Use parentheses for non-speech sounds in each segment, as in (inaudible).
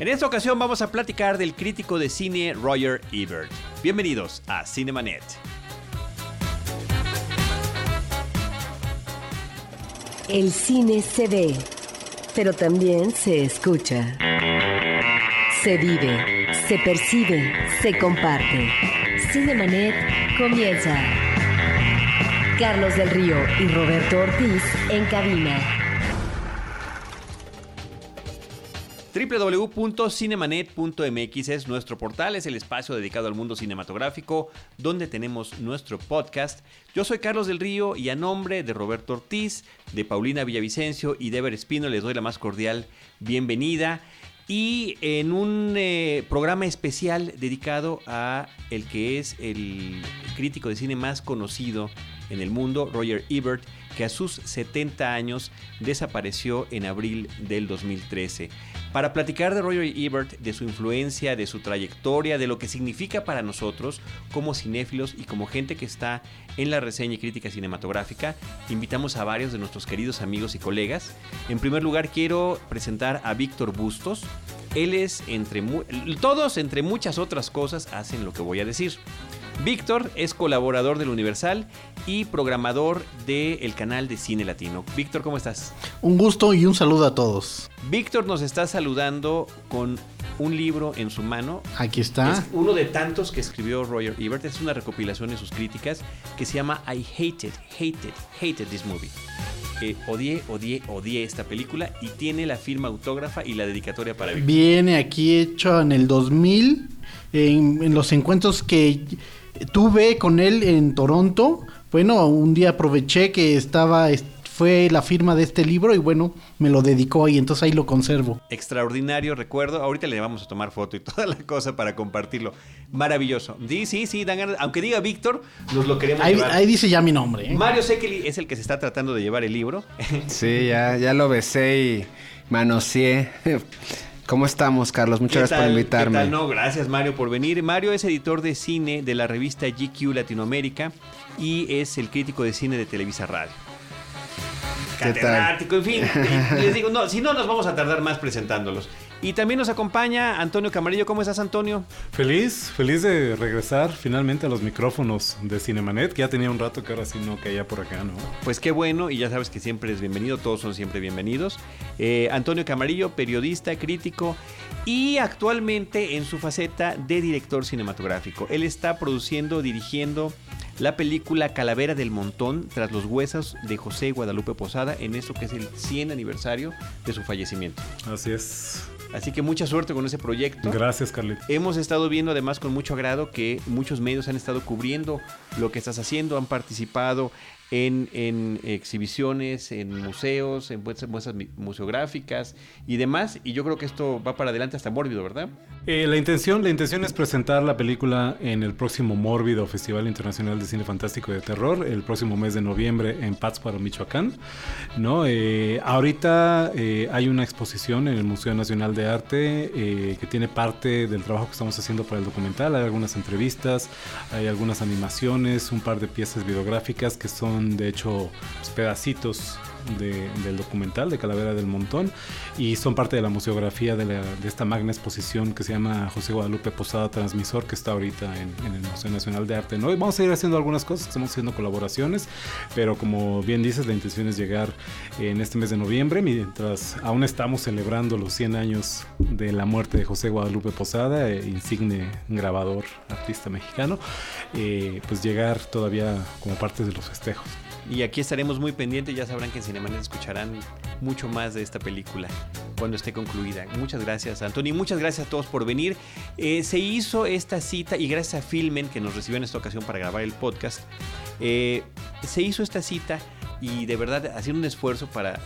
En esta ocasión vamos a platicar del crítico de cine Roger Ebert. Bienvenidos a Cinemanet. El cine se ve, pero también se escucha. Se vive, se percibe, se comparte. Cinemanet comienza. Carlos del Río y Roberto Ortiz en cabina. www.cinemanet.mx es nuestro portal, es el espacio dedicado al mundo cinematográfico donde tenemos nuestro podcast. Yo soy Carlos del Río y a nombre de Roberto Ortiz, de Paulina Villavicencio y de Ever Espino les doy la más cordial bienvenida. Y en un eh, programa especial dedicado a el que es el crítico de cine más conocido en el mundo, Roger Ebert, que a sus 70 años desapareció en abril del 2013. Para platicar de Roger Ebert, de su influencia, de su trayectoria, de lo que significa para nosotros como cinéfilos y como gente que está en la reseña y crítica cinematográfica, invitamos a varios de nuestros queridos amigos y colegas. En primer lugar, quiero presentar a Víctor Bustos. Él es, entre todos, entre muchas otras cosas, hacen lo que voy a decir. Víctor es colaborador del Universal y programador del canal de Cine Latino. Víctor, ¿cómo estás? Un gusto y un saludo a todos. Víctor nos está saludando con un libro en su mano. Aquí está. Es uno de tantos que escribió Roger Ebert. Es una recopilación de sus críticas que se llama I Hated, Hated, Hated This Movie. Eh, odié, odié, odié esta película y tiene la firma autógrafa y la dedicatoria para Víctor. Viene aquí hecho en el 2000, en, en los encuentros que tuve con él en Toronto. Bueno, un día aproveché que estaba fue la firma de este libro y bueno, me lo dedicó y entonces ahí lo conservo. Extraordinario, recuerdo. Ahorita le vamos a tomar foto y (laughs) toda la cosa para compartirlo. Maravilloso. Sí, sí, sí, dan ganas. Aunque diga Víctor, nos lo queremos ahí, llevar. Ahí dice ya mi nombre. ¿eh? Mario Sekeli es el que se está tratando de llevar el libro. (laughs) Sí, ya, ya lo besé y manoseé. ¿Cómo estamos, Carlos? Muchas gracias por invitarme. ¿qué tal? No, gracias, Mario, por venir. Mario es editor de cine de la revista GQ Latinoamérica y es el crítico de cine de Televisa Radio. Catedrático, en fin. (laughs) les digo, no, si no, nos vamos a tardar más presentándolos. Y también nos acompaña Antonio Camarillo. ¿Cómo estás, Antonio? Feliz, feliz de regresar finalmente a los micrófonos de Cinemanet, que ya tenía un rato que ahora sí no caía por acá, ¿no? Pues qué bueno, y ya sabes que siempre es bienvenido, todos son siempre bienvenidos. Eh, Antonio Camarillo, periodista, crítico y actualmente en su faceta de director cinematográfico. Él está produciendo, dirigiendo la película Calavera del Montón tras los huesos de José Guadalupe Posada en esto que es el 100 aniversario de su fallecimiento. Así es. Así que mucha suerte con ese proyecto. Gracias, Carlito. Hemos estado viendo además con mucho agrado que muchos medios han estado cubriendo lo que estás haciendo, han participado en, en exhibiciones, en museos, en muestras museográficas y demás. Y yo creo que esto va para adelante hasta Mórbido, ¿verdad? Eh, la, intención, la intención es presentar la película en el próximo Mórbido Festival Internacional de Cine Fantástico y de Terror, el próximo mes de noviembre en Pátzcuaro, Michoacán. ¿no? Eh, ahorita eh, hay una exposición en el Museo Nacional de Arte eh, que tiene parte del trabajo que estamos haciendo para el documental. Hay algunas entrevistas, hay algunas animaciones, un par de piezas videográficas que son de hecho pedacitos de, del documental de Calavera del Montón y son parte de la museografía de, esta magna exposición que se llama José Guadalupe Posada Transmisor que está ahorita en, el Museo Nacional de Arte. ¿no? Vamos a ir haciendo algunas cosas, estamos haciendo colaboraciones, pero como bien dices, la intención es llegar en este mes de noviembre, mientras aún estamos celebrando los 100 años de la muerte de José Guadalupe Posada, eh, insigne grabador, artista mexicano, eh, pues llegar todavía como parte de los festejos. Y aquí estaremos muy pendientes, ya sabrán que en Cinemanet escucharán mucho más de esta película cuando esté concluida. Muchas gracias, Antonio, y muchas gracias a todos por venir. Eh, se hizo esta cita, y gracias a Filmen, que nos recibió en esta ocasión para grabar el podcast, eh, se hizo esta cita y de verdad hacer un esfuerzo para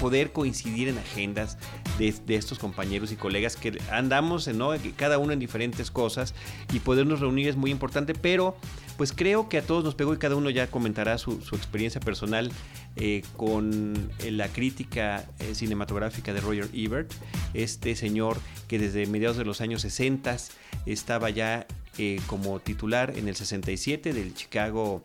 poder coincidir en agendas de, estos compañeros y colegas que andamos, ¿no? cada uno en diferentes cosas y podernos reunir es muy importante, pero pues creo que a todos nos pegó y cada uno ya comentará su, experiencia personal eh, con la crítica eh, cinematográfica de Roger Ebert, este señor que desde mediados de los años 60 estaba ya eh, como titular en el 67 del Chicago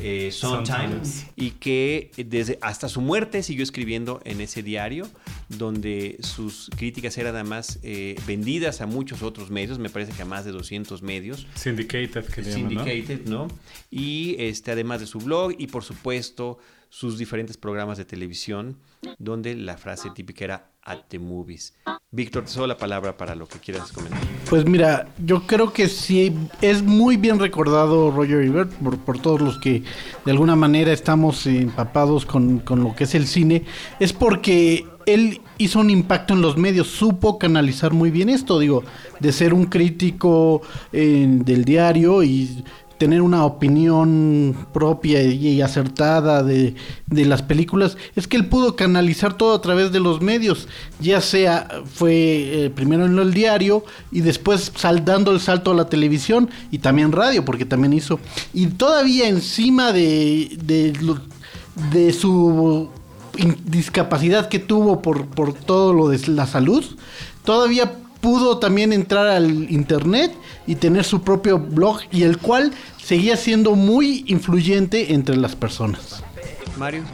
eh, Sondheim, y que desde hasta su muerte siguió escribiendo en ese diario, donde sus críticas eran además eh, vendidas a muchos otros medios, me parece que a más de 200 medios. Syndicated, que le llaman, Syndicated, ¿no? Y este, además de su blog y por supuesto sus diferentes programas de televisión, donde la frase típica era at the movies. Víctor, te la palabra para lo que quieras comentar. Pues mira, yo creo que sí es muy bien recordado Roger Ebert por, por todos los que de alguna manera estamos empapados con, con lo que es el cine. Es porque él hizo un impacto en los medios, supo canalizar muy bien esto, digo, de ser un crítico eh, del diario y tener una opinión propia y acertada de, de, las películas, es que él pudo canalizar todo a través de los medios, ya sea fue eh, primero en el diario y después saldando el salto a la televisión y también radio, porque también hizo, y todavía encima de, de, de su discapacidad que tuvo por, por todo lo de la salud, todavía pudo también entrar al internet y tener su propio blog y el cual seguía siendo muy influyente entre las personas. Mario.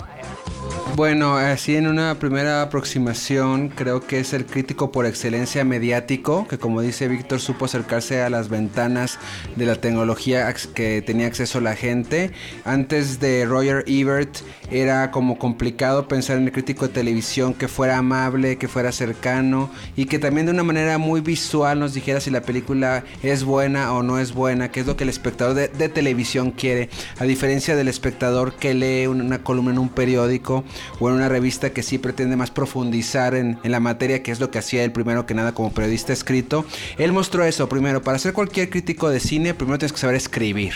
Bueno, así en una primera aproximación creo que es el crítico por excelencia mediático, que como dice Víctor supo acercarse a las ventanas de la tecnología que tenía acceso la gente. Antes de Roger Ebert era como complicado pensar en el crítico de televisión que fuera amable, que fuera cercano y que también de una manera muy visual nos dijera si la película es buena o no es buena, que es lo que el espectador de, de televisión quiere, a diferencia del espectador que lee una columna en un periódico o en una revista que sí pretende más profundizar en, en, la materia, que es lo que hacía él primero que nada como periodista escrito. Él mostró eso primero, para ser cualquier crítico de cine, primero tienes que saber escribir,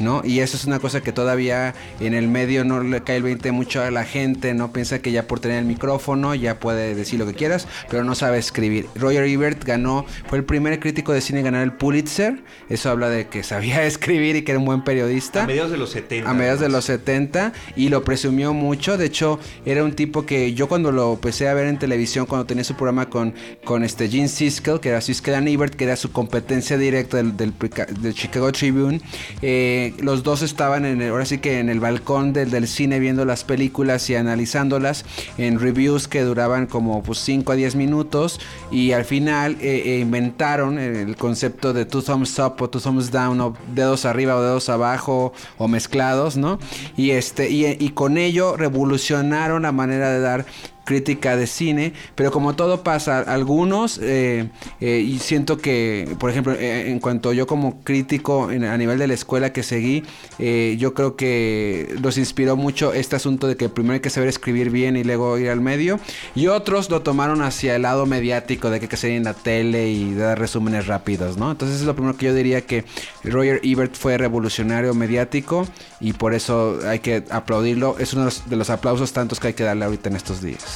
¿no? Y eso es una cosa que todavía en el medio no le cae el 20 mucho a la gente, no piensa que ya por tener el micrófono ya puede decir lo que quieras, pero no sabe escribir. Roger Ebert ganó, fue el primer crítico de cine en ganar el Pulitzer, eso habla de que sabía (laughs) escribir y que era un buen periodista. A mediados de los 70. A mediados de los 70 y lo presumió mucho, de hecho era un tipo que yo cuando lo empecé a ver en televisión, cuando tenía su programa con, con este Gene Siskel, que era Siskel and Ebert, que era su competencia directa del, del, del Chicago Tribune, eh, los dos estaban en el, ahora sí que en el balcón del, del, cine viendo las películas y analizándolas en reviews que duraban como pues 5 a 10 minutos y al final eh, eh, inventaron el concepto de two thumbs up o two thumbs down o dedos arriba o dedos abajo o mezclados, ¿no? Y este y, y con ello revolucionaron la manera de dar crítica de cine, pero como todo pasa, algunos, eh, eh, y siento que, por ejemplo, eh, en cuanto yo como crítico en, a nivel de la escuela que seguí, yo creo que los inspiró mucho este asunto de que primero hay que saber escribir bien y luego ir al medio, y otros lo tomaron hacia el lado mediático, de que hay que salir en la tele y dar resúmenes rápidos, ¿no? Entonces es lo primero que yo diría que Roger Ebert fue revolucionario mediático y por eso hay que aplaudirlo, es uno de los, de los aplausos tantos que hay que darle ahorita en estos días.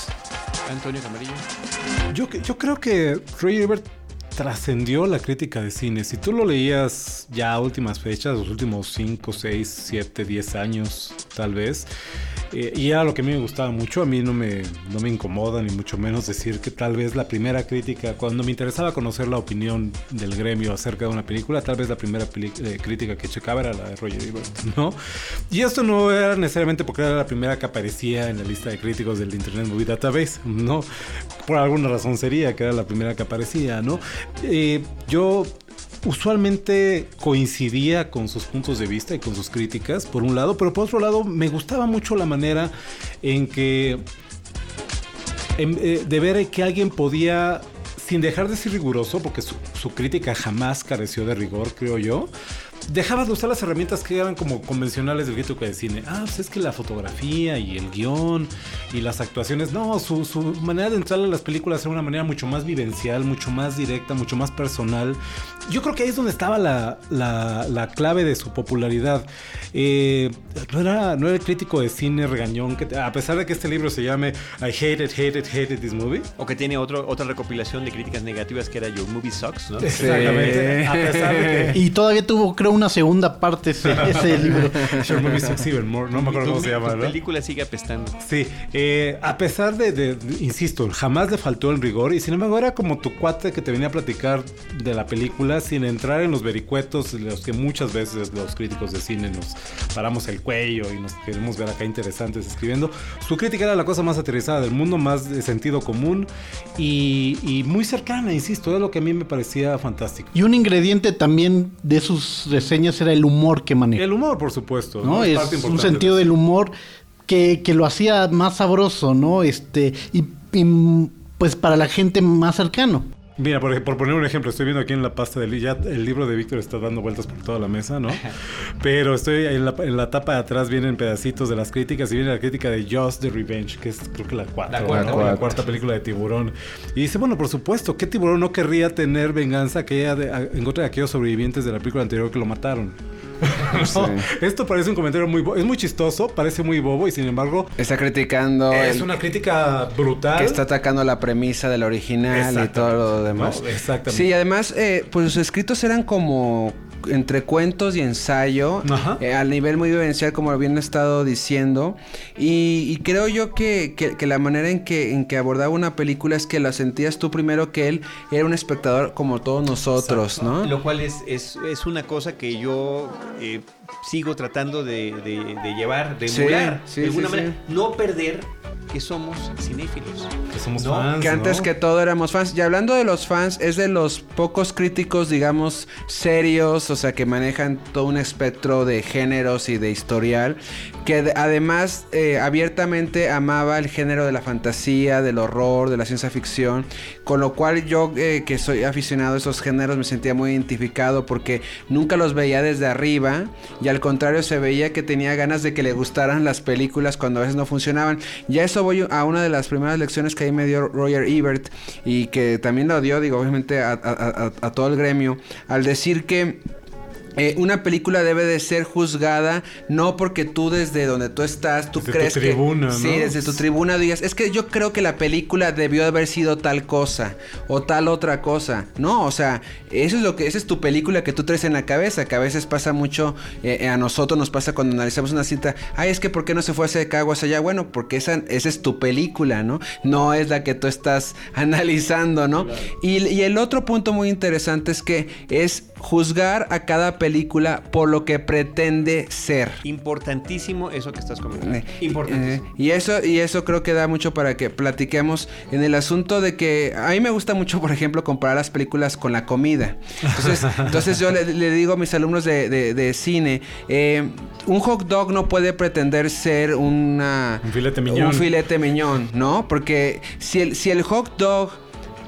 Antonio Camarillo. Yo, yo creo que Roger Ebert trascendió la crítica de cine. Si tú lo leías ya a últimas fechas, los últimos 5, 6, 7, 10 años tal vez, eh, y era lo que a mí me gustaba mucho, a mí no me, no me incomoda ni mucho menos decir que tal vez la primera crítica, cuando me interesaba conocer la opinión del gremio acerca de una película, tal vez la primera eh, crítica que checaba era la de Roger Ebert, (laughs) ¿no? Y esto no era necesariamente porque era la primera que aparecía en la lista de críticos del Internet Movie Database, (laughs) ¿no? Por alguna razón sería que era la primera que aparecía, ¿no? Eh, yo usualmente coincidía con sus puntos de vista y con sus críticas, por un lado, pero por otro lado me gustaba mucho la manera en que eh, de ver que alguien podía, sin dejar de ser riguroso, porque su crítica jamás careció de rigor, creo yo, dejaba de usar las herramientas que eran como convencionales del crítico de cine. Ah, pues es que la fotografía y el guion y las actuaciones. No, su, su manera de entrar a las películas era una manera mucho más vivencial, mucho más directa, mucho más personal. Yo creo que ahí es donde estaba la, la, la clave de su popularidad. Eh, no, era, no era el crítico de cine regañón, que a pesar de que este libro se llame I hated, hated, hated this movie. O que tiene otro, otra recopilación de críticas negativas que era Your Movie Sucks, ¿no? Exactamente. a pesar de que... Y todavía tuvo, creo, una segunda parte ese, (laughs) ese libro. Sure Movie Sucks Even More, no me acuerdo cómo se llama, ¿no? película sigue apestando. Sí, eh, a pesar de, de- de- insisto, jamás le faltó el rigor y sin embargo era como tu cuate que te venía a platicar de la película sin entrar en los vericuetos, los que muchas veces los críticos de cine nos paramos el cuello y nos queremos ver acá interesantes escribiendo. Su crítica era la cosa más aterrizada del mundo, más de sentido común y, y muy cercana, insisto, es lo que a mí me parecía fantástico. Y un ingrediente también de sus reseñas era el humor que maneja. El humor, por supuesto. ¿no? Es un sentido de del humor que, que lo hacía más sabroso, ¿no? Este, y, y, pues para la gente más cercano. Mira, por, por poner un ejemplo, estoy viendo aquí en la pasta del ya el libro de Víctor está dando vueltas por toda la mesa, ¿no? (laughs) Pero estoy en la, en la tapa de atrás vienen pedacitos de las críticas y viene la crítica de Just the Revenge, que es creo que la cuarta, La cuarta, ¿no? La cuarta. película de Tiburón. Y dice, bueno, por supuesto, ¿qué tiburón no querría tener venganza aquella de- a- en contra de aquellos sobrevivientes de la película anterior que lo mataron? (laughs) No, Sí. Esto parece un comentario muy es muy chistoso, parece muy bobo y sin embargo Está criticando es el- una crítica brutal. que está atacando la premisa del original y todo lo demás. No, exactamente. Sí, además, eh, pues sus escritos eran como entre cuentos y ensayo, Ajá. eh, al nivel muy vivencial, como lo habían estado diciendo. Y, y creo yo que, que- que la manera en que, en que abordaba una película es que la sentías tú primero que él era un espectador como todos nosotros, ¿no? Lo cual es, es, es una cosa que yo eh, sigo tratando de, de- de llevar, de Sí, emular. sí, de alguna sí, manera. sí. No perder que somos cinéfilos. que somos No, fans, Que antes ¿no? que todo éramos fans. Y hablando de los fans, es de los pocos críticos, digamos, serios, o sea, que manejan todo un espectro de géneros y de historial, que de- además eh, abiertamente amaba el género de la fantasía, del horror, de la ciencia ficción, con lo cual yo, eh, que soy aficionado a esos géneros, me sentía muy identificado porque nunca los veía desde arriba y al contrario se veía que tenía ganas de que le gustaran las películas cuando a veces no funcionaban. Ya eso voy a una de las primeras lecciones que ahí me dio Roger Ebert y que también lo dio, digo, obviamente a todo el gremio, al decir que eh, una película debe de ser juzgada no porque tú desde donde tú estás, tú Desde tu crees tribuna, que... ¿no? Sí, desde tu tribuna digas, es que yo creo que la película debió haber sido tal cosa o tal otra cosa. No, o sea, eso es lo que, esa es tu película que tú traes en la cabeza, que a veces pasa mucho, eh, a nosotros nos pasa cuando analizamos una cita, ay, es que ¿por qué no se fue hacia acá o hacia allá? Bueno, porque esa, esa es tu película, ¿no? No es la que tú estás (laughs) analizando, ¿no? Y, y el otro punto muy interesante es que es juzgar a cada película por lo que pretende ser. Importantísimo eso que estás comentando. Eh, Importantísimo. eh, y eso y eso creo que da mucho para que platiquemos en el asunto de que a mí me gusta mucho, por ejemplo, comparar las películas con la comida. Entonces, (laughs) entonces yo le, le digo a mis alumnos de, de- de cine, eh, un hot dog no puede pretender ser una Un filete miñón. un filete miñón, ¿no? Porque si el, si el hot dog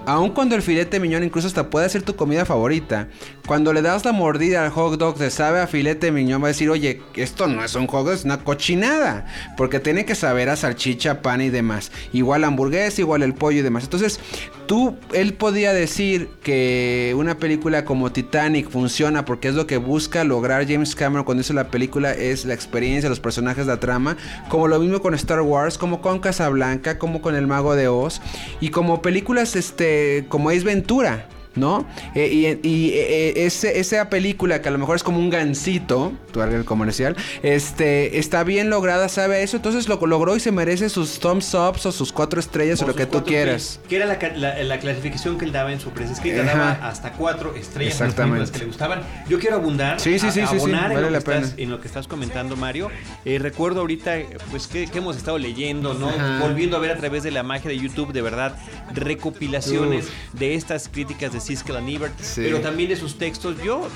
Aun cuando el filete miñón incluso hasta puede ser tu comida favorita, cuando le das la mordida al hot dog te sabe a filete miñón, va a decir, oye, esto no es un hot dog, es una cochinada. Porque tiene que saber a salchicha, pan y demás. Igual hamburguesa, igual el pollo y demás. Entonces, tú, él podía decir que una película como Titanic funciona porque es lo que busca lograr James Cameron cuando hizo la película, es la experiencia, los personajes, la trama. Como lo mismo con Star Wars, como con Casablanca, como con El Mago de Oz. Y como películas, este, como Ace Ventura. ¿No? Eh, y y, eh, ese- esa película que a lo mejor es como un gancito, tu el comercial, este, está bien lograda, sabe eso, entonces lo logró y se merece sus thumbs ups o sus cuatro estrellas o, O lo que tú quieras. Que era la, ca- la- la clasificación que él daba en su prensa escrita. Daba hasta cuatro estrellas en las Exactamente. que le gustaban. Yo quiero abundar. Sí, sí, a- sí, sí, sí, abonar en, vale lo la que estás, en lo que estás comentando, Mario. Eh, recuerdo ahorita, pues, que, que hemos estado leyendo, ¿no? Ajá. Volviendo a ver a través de la magia de YouTube, de verdad, recopilaciones de estas críticas de Siskel and Ebert, Sí. pero también de sus textos. Yo,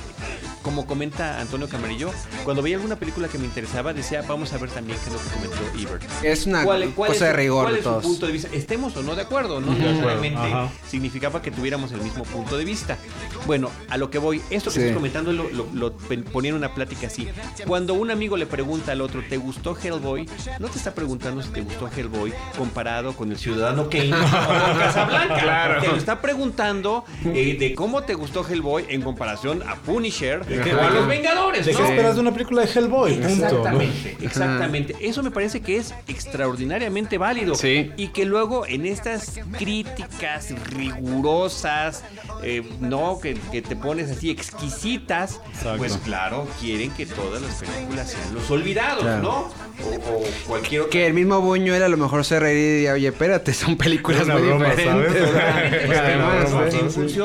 como comenta Antonio Camarillo, cuando veía alguna película que me interesaba, decía, vamos a ver también qué es lo que comentó Ebert. Es una ¿Cuál- cuál cosa es de rigor cuál de es su todos. punto de vista? Estemos o no de acuerdo, ¿no? De ajá. significaba que tuviéramos el mismo punto de vista. Bueno, a lo que voy, esto que Sí. estás comentando lo, lo- lo ponía en una plática así. Cuando un amigo le pregunta al otro, ¿te gustó Hellboy? No te está preguntando si te gustó Hellboy comparado con el Ciudadano Kane o con Casablanca. Te lo está preguntando eh, de cómo te gustó Hellboy en comparación a Punisher ¿De o qué- a los Vengadores, ¿De qué ¿no? esperas de una película de Hellboy? Punto, ¿no? Exactamente, exactamente. Eso me parece que es extraordinariamente válido. Sí. Y que luego en estas críticas rigurosas, eh, no, que, que te pones así exquisitas, Exacto. pues claro, quieren que todas las películas sean los olvidados, Claro. ¿no? O, o cualquier otra. Que el mismo Buñuel a lo mejor se reiría y diría, oye, espérate, son películas muy broma, diferentes.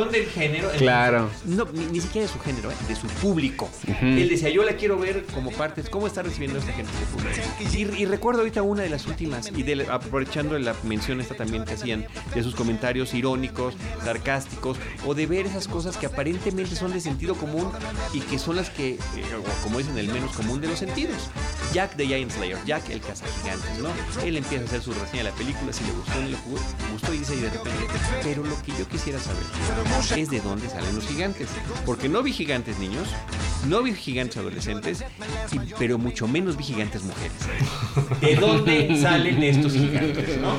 Del género. Claro. no, ni, ni siquiera de su género, ¿eh? de su público. Él decía, yo la quiero ver como parte. ¿Cómo está recibiendo esta gente de público? Y, y recuerdo ahorita una de las últimas, y de- aprovechando la mención esta también que hacían, de sus comentarios irónicos, sarcásticos, o de ver esas cosas que aparentemente son de sentido común y que son las que, eh, como dicen, el menos común de los sentidos. Jack the Giant Slayer, Jack el cazagigantes, ¿no? Él empieza a hacer su reseña de la película, si le gustó, no le gustó y dice y de repente, pero lo que yo quisiera saber es de dónde salen los gigantes. Porque no vi gigantes niños, no vi gigantes adolescentes, y- pero mucho menos vi gigantes mujeres. ¿De dónde (laughs) salen estos gigantes, no?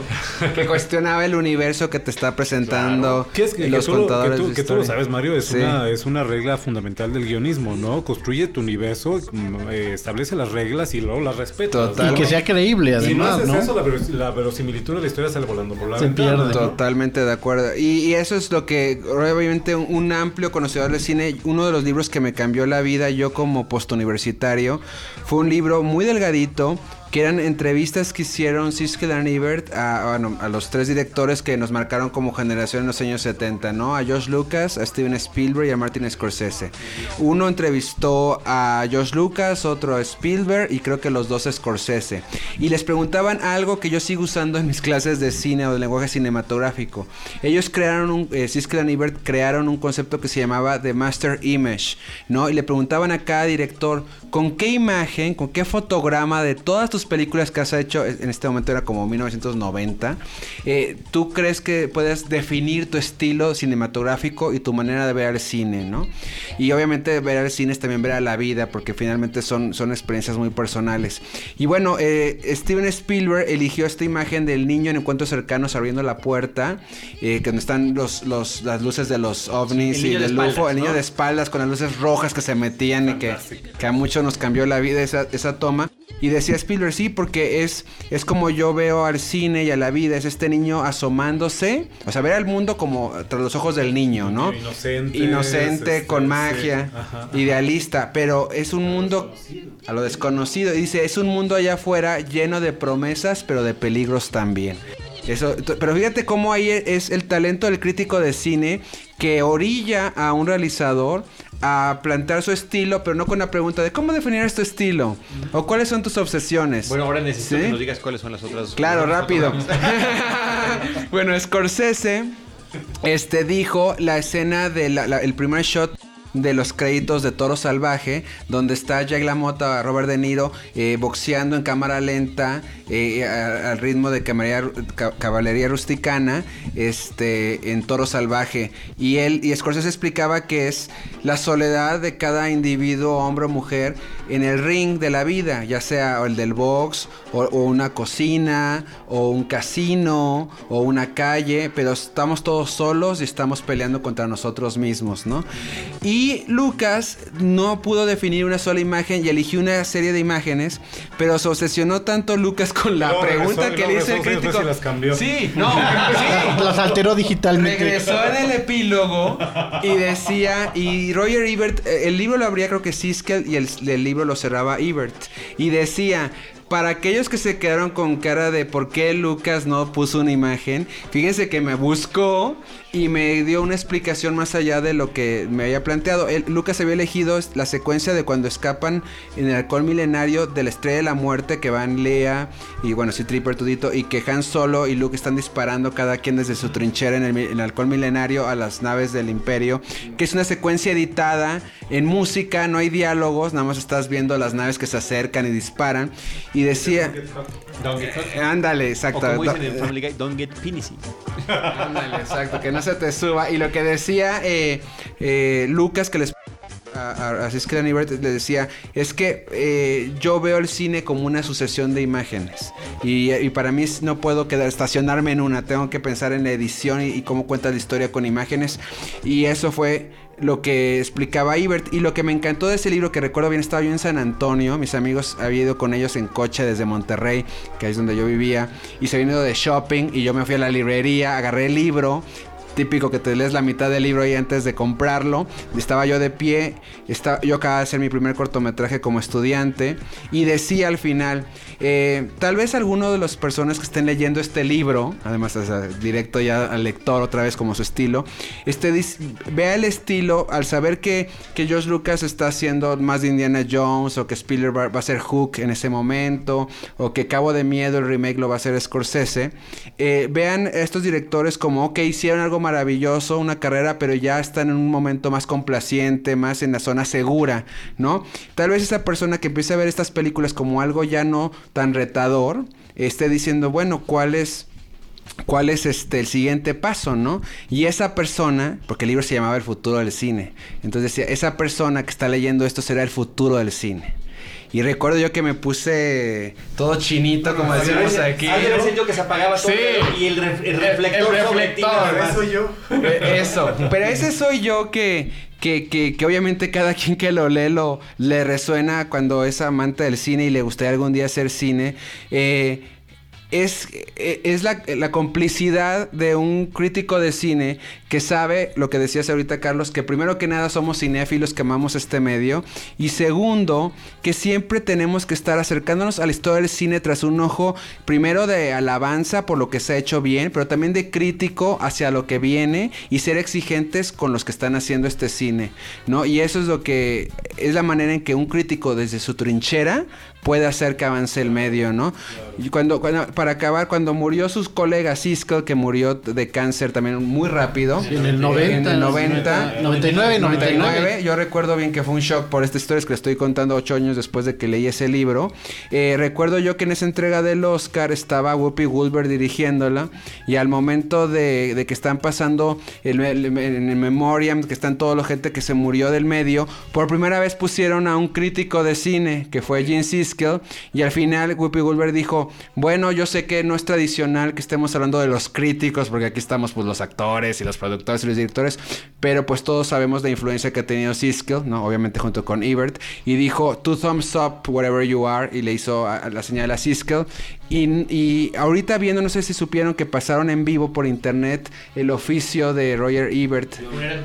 Que cuestionaba el universo que te está presentando es que, los que tú, lo- que contadores tú- de que tú lo sabes, Mario, es, Sí. una, es una regla fundamental del guionismo, ¿no? Construye tu universo, mm, eh, establece las reglas y luego las respeta. Total. Y que sea creíble, Si no además, haces ¿no? eso, la, la verosimilitud de la historia sale volando por la Se ventana, pierde. ¿no? Totalmente de acuerdo. Y, y eso es lo que, obviamente, un, amplio conocedor del cine, uno de los libros que me cambió la vida, yo como postuniversitario, fue un libro muy delgadito. Que eran entrevistas que hicieron Siskel and Ebert a, bueno, a los tres directores que nos marcaron como generación en los años 70, ¿no? A George Lucas, a Steven Spielberg y a Martin Scorsese. Uno entrevistó a George Lucas, otro a Spielberg y creo que los dos a Scorsese. Y les preguntaban algo que yo sigo usando en mis clases de cine o de lenguaje cinematográfico. Ellos crearon un, eh, Siskel crearon un concepto que se llamaba The Master Image, ¿no? Y le preguntaban a cada director, ¿con qué imagen, con qué fotograma de todas tus películas que has hecho, en este momento era como 1990, eh, tú crees que puedes definir tu estilo cinematográfico y tu manera de ver el cine, ¿no? Y obviamente ver el cine es también ver a la vida, porque finalmente son, son experiencias muy personales. Y bueno, eh, Steven Spielberg eligió esta imagen del niño en encuentros cercanos abriendo la puerta, eh, que donde están los, los, las luces de los ovnis y de del UFO, el niño ¿no? de espaldas con las luces rojas que se metían y que, que a muchos nos cambió la vida esa, esa toma. Y decía Spielberg, sí, porque es, es como yo veo al cine y a la vida, es este niño asomándose, o sea, ver al mundo como tras los ojos del niño, ¿no? Inocente, Inocente, este, con magia, ajá. idealista, pero es un mundo a lo desconocido. Y dice, es un mundo allá afuera lleno de promesas, pero de peligros también. Eso, pero fíjate cómo ahí es el talento del crítico de cine que orilla a un realizador a plantear su estilo, pero no con la pregunta de cómo definir tu estilo o cuáles son tus obsesiones. Bueno, ahora necesito ¿Sí? que nos digas cuáles son las otras. Claro, rápido. (laughs) bueno, Scorsese este dijo la escena del el primer shot de los créditos de Toro Salvaje, donde está Jack LaMotta, Robert De Niro, eh, boxeando en cámara lenta, eh, al ritmo de camarilla- ca- caballería rusticana, este, en Toro Salvaje. Y él, y Scorsese explicaba que es la soledad de cada individuo, hombre o mujer, en el ring de la vida, ya sea el del box, o, una cocina, o un casino, o una calle, pero estamos todos solos y estamos peleando contra nosotros mismos, ¿no? Lucas no pudo definir una sola imagen y eligió una serie de imágenes, pero se obsesionó tanto Lucas con la pregunta regresó- que le hizo el crítico. veces y las cambió. Sí, no, sí. (laughs) Las alteró digitalmente. Regresó en el epílogo y decía, y Roger Ebert, eh, el libro lo abría creo que Siskel y el, el libro lo cerraba Ebert. Y decía, para aquellos que se quedaron con cara de por qué Lucas no puso una imagen, fíjense que me buscó y me dio una explicación más allá de lo que me había planteado. Él- Lucas había elegido la secuencia de cuando escapan en el alcohol milenario de la estrella de la muerte que van Lea y bueno, sí, Tripper Tudito y que Han Solo y Luke están disparando cada quien desde su trinchera en el, en el alcohol milenario a las naves del imperio, que es una secuencia editada en música, no hay diálogos, nada más estás viendo las naves que se acercan y disparan y decía, Don't get hot. ándale, O exacto. como dicen en Family Guy, don't get finissy. (laughs) Ándale, exacto, que no se te suba. Y lo que decía eh, eh, Lucas, que les a, a, a Siskel and Ebert le decía, es que eh, yo veo el cine como una sucesión de imágenes. Y, y para mí es- no puedo quedar, estacionarme en una, tengo que pensar en la edición y, y cómo cuenta la historia con imágenes. Y eso fue lo que explicaba Ebert. Y lo que me encantó de ese libro, que recuerdo bien, estaba yo en San Antonio, mis amigos había ido con ellos en coche desde Monterrey, que es donde yo vivía, y se ido de shopping, y yo me fui a la librería, agarré el libro, típico que te lees la mitad del libro ahí antes de comprarlo. Estaba yo de pie, estaba, yo acababa de hacer mi primer cortometraje como estudiante y decía al final, eh, tal vez alguno de las personas que estén leyendo este libro, además directo ya al lector otra vez como su estilo, este, vea el estilo al saber que, que George Lucas está haciendo más de Indiana Jones o que Spielberg va, va a ser Hook en ese momento o que Cabo de Miedo el remake lo va a hacer Scorsese. Eh, vean estos directores como, ok, hicieron algo maravilloso, una carrera, pero ya están en un momento más complaciente, más en la zona segura, ¿no? Tal vez esa persona que empiece a ver estas películas como algo ya no tan retador, esté diciendo, bueno, ¿cuál es cuál es este el siguiente paso, ¿no? Y esa persona, porque el libro se llamaba El futuro del cine, entonces decía, esa persona que está leyendo esto será el futuro del cine. Y recuerdo yo que me puse todo chinito, como decimos aquí. Me sentió que se apagaba todo Sí. y el, ref- el reflector, El sobre ti, reflector, nada más. eso yo. Eh, Eso, pero ese soy yo que, que, que, que obviamente cada (laughs) quien que lo lee lo, le resuena cuando es amante del cine y le gustaría algún día hacer cine. Eh, es, eh, es la, la complicidad de un crítico de cine que sabe lo que decías ahorita, Carlos, que primero que nada somos cinéfilos que amamos este medio. Y segundo, que siempre tenemos que estar acercándonos a la historia del cine tras un ojo, primero de alabanza por lo que se ha hecho bien, pero también de crítico hacia lo que viene y ser exigentes con los que están haciendo este cine, ¿no? Y eso es lo que es la manera en que un crítico desde su trinchera puede hacer que avance el medio, ¿no? Y cuando, cuando- para acabar, cuando murió sus colegas Siskel, que murió de cáncer también muy rápido. En el 90. En el 90. 99, 99. 99. Yo recuerdo bien que fue un shock por estas historias que le estoy contando ocho años después de que leí ese libro. Eh, recuerdo yo que en esa entrega del Oscar estaba Whoopi Goldberg dirigiéndola y al momento de, de que están pasando el, el- en el memoriam, que están toda la gente que se murió del medio, por primera vez pusieron a un crítico de cine, que fue Gene Y al final Whoopi Goldberg dijo, bueno, yo sé que no es tradicional que estemos hablando de los críticos, porque aquí estamos pues los actores y los productores y los directores, pero pues todos sabemos la influencia que ha tenido Siskel, ¿no? Obviamente junto con Ebert, y dijo, two thumbs up, wherever you are, y le hizo la señal a Siskel, y, y ahorita viendo, no sé si supieron que pasaron en vivo por internet el oficio de Roger Ebert,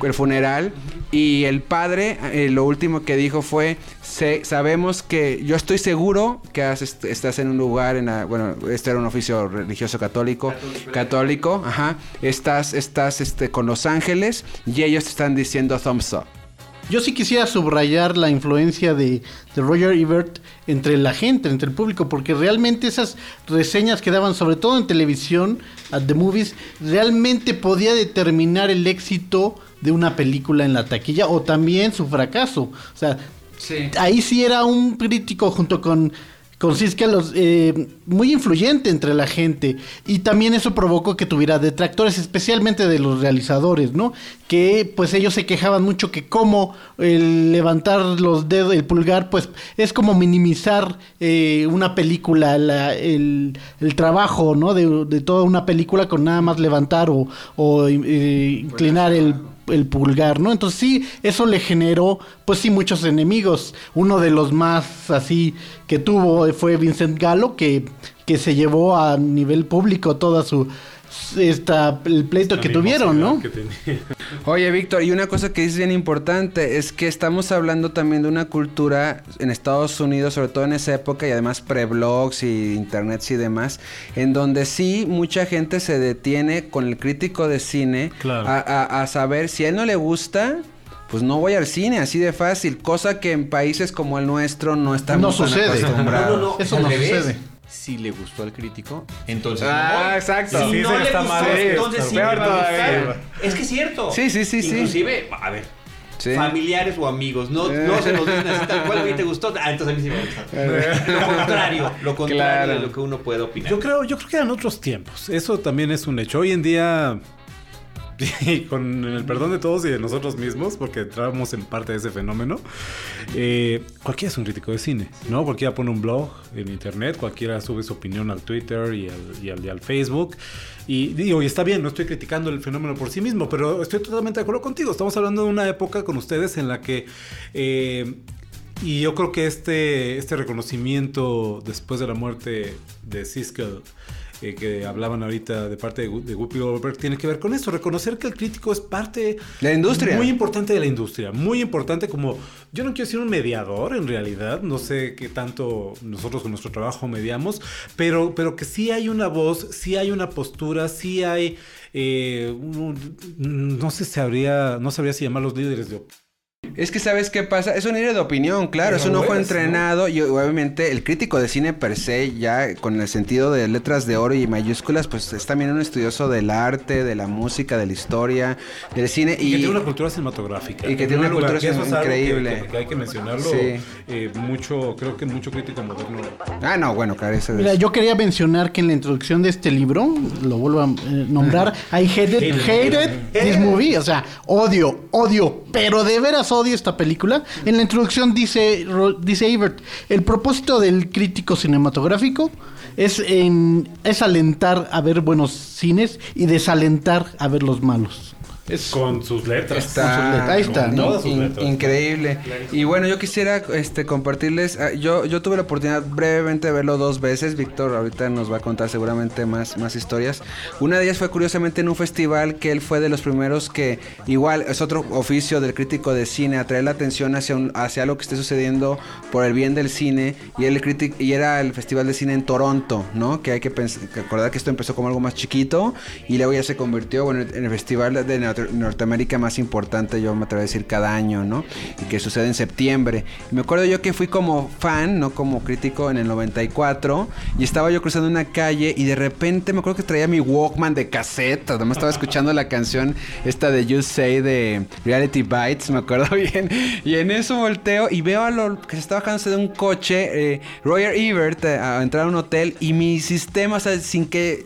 el funeral, y el padre, eh, lo último que dijo fue, "Sé- sabemos que, yo estoy seguro que has- est- estás en un lugar, en la- bueno, este era un oficio religioso católico, católico, ajá, estás, estás este, con los ángeles y ellos te están diciendo thumbs up. Yo sí quisiera subrayar la influencia de, de Roger Ebert entre la gente, entre el público, porque realmente esas reseñas que daban, sobre todo en televisión, at the movies, realmente podía determinar el éxito de una película en la taquilla o también su fracaso. O sea, Sí. ahí sí era un crítico junto con con Siskel los, eh, muy influyente entre la gente. Y también eso provocó que tuviera detractores especialmente de los realizadores no que pues ellos se quejaban mucho que como el levantar los dedos el pulgar pues es como minimizar eh, una película la- el, el trabajo no de, de toda una película con nada más levantar o, o, eh, inclinar el el pulgar, ¿no? Entonces sí, eso le generó, pues sí, muchos enemigos. Uno de los más así que tuvo fue Vincent Gallo, que, que se llevó a nivel público toda su esta el pleito que tuvieron, ¿no? Que tenía. Oye, Víctor, y una cosa que es bien importante es que estamos hablando también de una cultura en Estados Unidos, sobre todo en esa época, y además pre-blogs y internets y demás, en donde sí mucha gente se detiene con el crítico de cine Claro. a, a- a saber si a él no le gusta. Pues no voy al cine, así de fácil. Cosa que en países como el nuestro no estamos No tan sucede. acostumbrados. Eso no revés. sucede. Si le gustó al crítico, entonces. Ah, no exacto. Si Sí, no le está gustó, mal, entonces sí a todavía. gustar. Es que es cierto. Sí, sí, sí, sí. Inclusive, a ver. Sí. Familiares o amigos, no, no se los dicen así tal cual, oye, ¿te gustó? Ah, entonces a mí sí me gusta. (laughs) lo contrario, lo contrario Claro. de lo que uno puede opinar. Yo creo, yo creo que eran otros tiempos. Eso también es un hecho. Hoy en día (laughs) y con el perdón de todos y de nosotros mismos, porque entramos en parte de ese fenómeno, eh, cualquiera es un crítico de cine, ¿no? Cualquiera pone un blog en internet, cualquiera sube su opinión al Twitter y al, y al, Facebook. Y digo, y está bien, no estoy criticando el fenómeno por sí mismo, pero estoy totalmente de acuerdo contigo. Estamos hablando de una época con ustedes en la que eh, y yo creo que este, este reconocimiento después de la muerte de Siskel, eh, que hablaban ahorita de parte de, de Whoopi Goldberg, tiene que ver con eso, reconocer que el crítico es parte La industria. muy importante de la industria, muy importante como, yo no quiero decir un mediador en realidad, no sé qué tanto nosotros con nuestro trabajo mediamos, pero, pero que sí hay una voz, sí hay una postura, sí hay... eh, un- no sé si habría, no sabría si llamar los líderes de opinión. Es que sabes qué pasa, es un líder de opinión, claro, Pero es un ojo entrenado y obviamente el crítico de cine per se, ya con el sentido de letras de oro y mayúsculas, pues es también un estudioso del arte, de la música, de la historia, del cine Y, y, que tiene una cultura cinematográfica. y que En tiene una cultura que es increíble. Que hay que mencionarlo. Sí. Eh, mucho, creo que mucho crítico moderno. Ah, no, bueno, carece de Mira, eso. yo quería mencionar que en la introducción de este libro, lo vuelvo a eh, nombrar, I hated, hated this movie, o sea, odio, odio, pero de veras odio esta película. En la introducción dice, Ro- dice Ebert, el propósito del crítico cinematográfico es, en, es alentar a ver buenos cines y desalentar a ver los malos. Es, Con sus letras. Está, Ahí está, Con ¿no? todas sus in- letras. increíble. Y bueno, yo quisiera este, compartirles. ah, Yo, yo tuve la oportunidad brevemente de verlo dos veces. Víctor ahorita nos va a contar seguramente más, más historias. Una de ellas fue curiosamente en un festival que él fue de los primeros que, igual, es otro oficio del crítico de cine, atraer la atención hacia, un, hacia algo que esté sucediendo por el bien del cine. Y, él y era el Festival de Cine en Toronto, ¿no? Que hay que, pens- que recordar que esto empezó como algo más chiquito y luego ya se convirtió bueno, en el festival de Norteamérica más importante, yo me atrevo a decir, cada año, ¿no? Y que sucede en septiembre. Me acuerdo yo que fui como fan, no como crítico, en el 94 y estaba yo cruzando una calle y de repente me acuerdo que traía mi Walkman de cassette, además estaba escuchando la canción esta de You Say de Reality Bites, me acuerdo (laughs) bien. Y en eso volteo y veo a lo que se está bajándose de un coche, eh, Roger Ebert, eh, a entrar a un hotel y mi sistema, o sea, sin que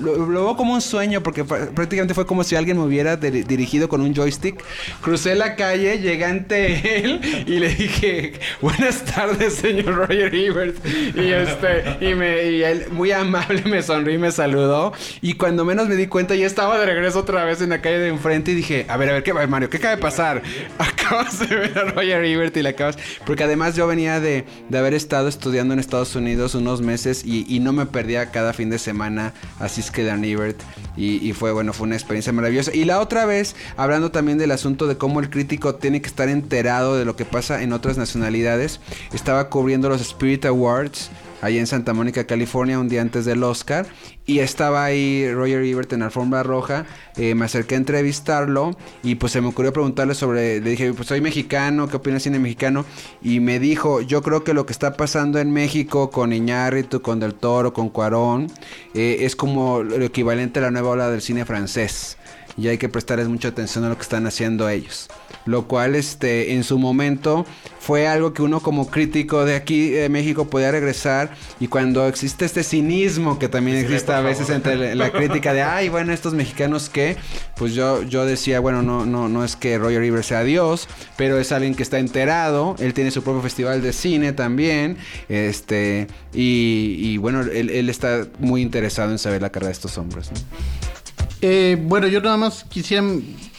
lo, lo veo como un sueño porque pr- prácticamente fue como si alguien me hubiera dir- dirigido con un joystick. Crucé la calle, llegué ante él (laughs) y le dije, buenas tardes, señor Roger Ebert. Y, este, y, me, y él muy amable me sonrió y me saludó. Y cuando menos me di cuenta ya estaba de regreso otra vez en la calle de enfrente y dije, a ver, a ver, ¿qué va, Mario? ¿Qué acaba de pasar? (laughs) Acabas de ver a Roger Ebert y le acabas... Porque además yo venía de, de haber estado estudiando en Estados Unidos unos meses y, y no me perdía cada fin de semana a Siske Dan Ebert y, y fue bueno, fue una experiencia maravillosa. Y la otra vez, hablando también del asunto de cómo el crítico tiene que estar enterado de lo que pasa en otras nacionalidades, estaba cubriendo los Spirit Awards allá en Santa Mónica, California, un día antes del Oscar. Y estaba ahí Roger Ebert en alfombra roja. eh, me acerqué a entrevistarlo y pues se me ocurrió preguntarle sobre, le dije, pues soy mexicano, ¿qué opinas de cine mexicano? Y me dijo, yo creo que lo que está pasando en México con Iñárritu, con Del Toro, con Cuarón, eh, es como lo equivalente a la nueva ola del cine francés. Y hay que prestarles mucha atención a lo que están haciendo ellos. Lo cual, este, en su momento fue algo que uno como crítico de aquí de México podía regresar. Y cuando existe este cinismo que también existe a veces entre la, la crítica de, ay, bueno, estos mexicanos que, pues yo, yo decía, bueno, no, no, no es que Roger Ebert sea Dios, pero es alguien que está enterado. Él tiene su propio festival de cine también. Este, y, y bueno, él, él está muy interesado en saber la carrera de estos hombres. ¿no? Eh, bueno, yo nada más quisiera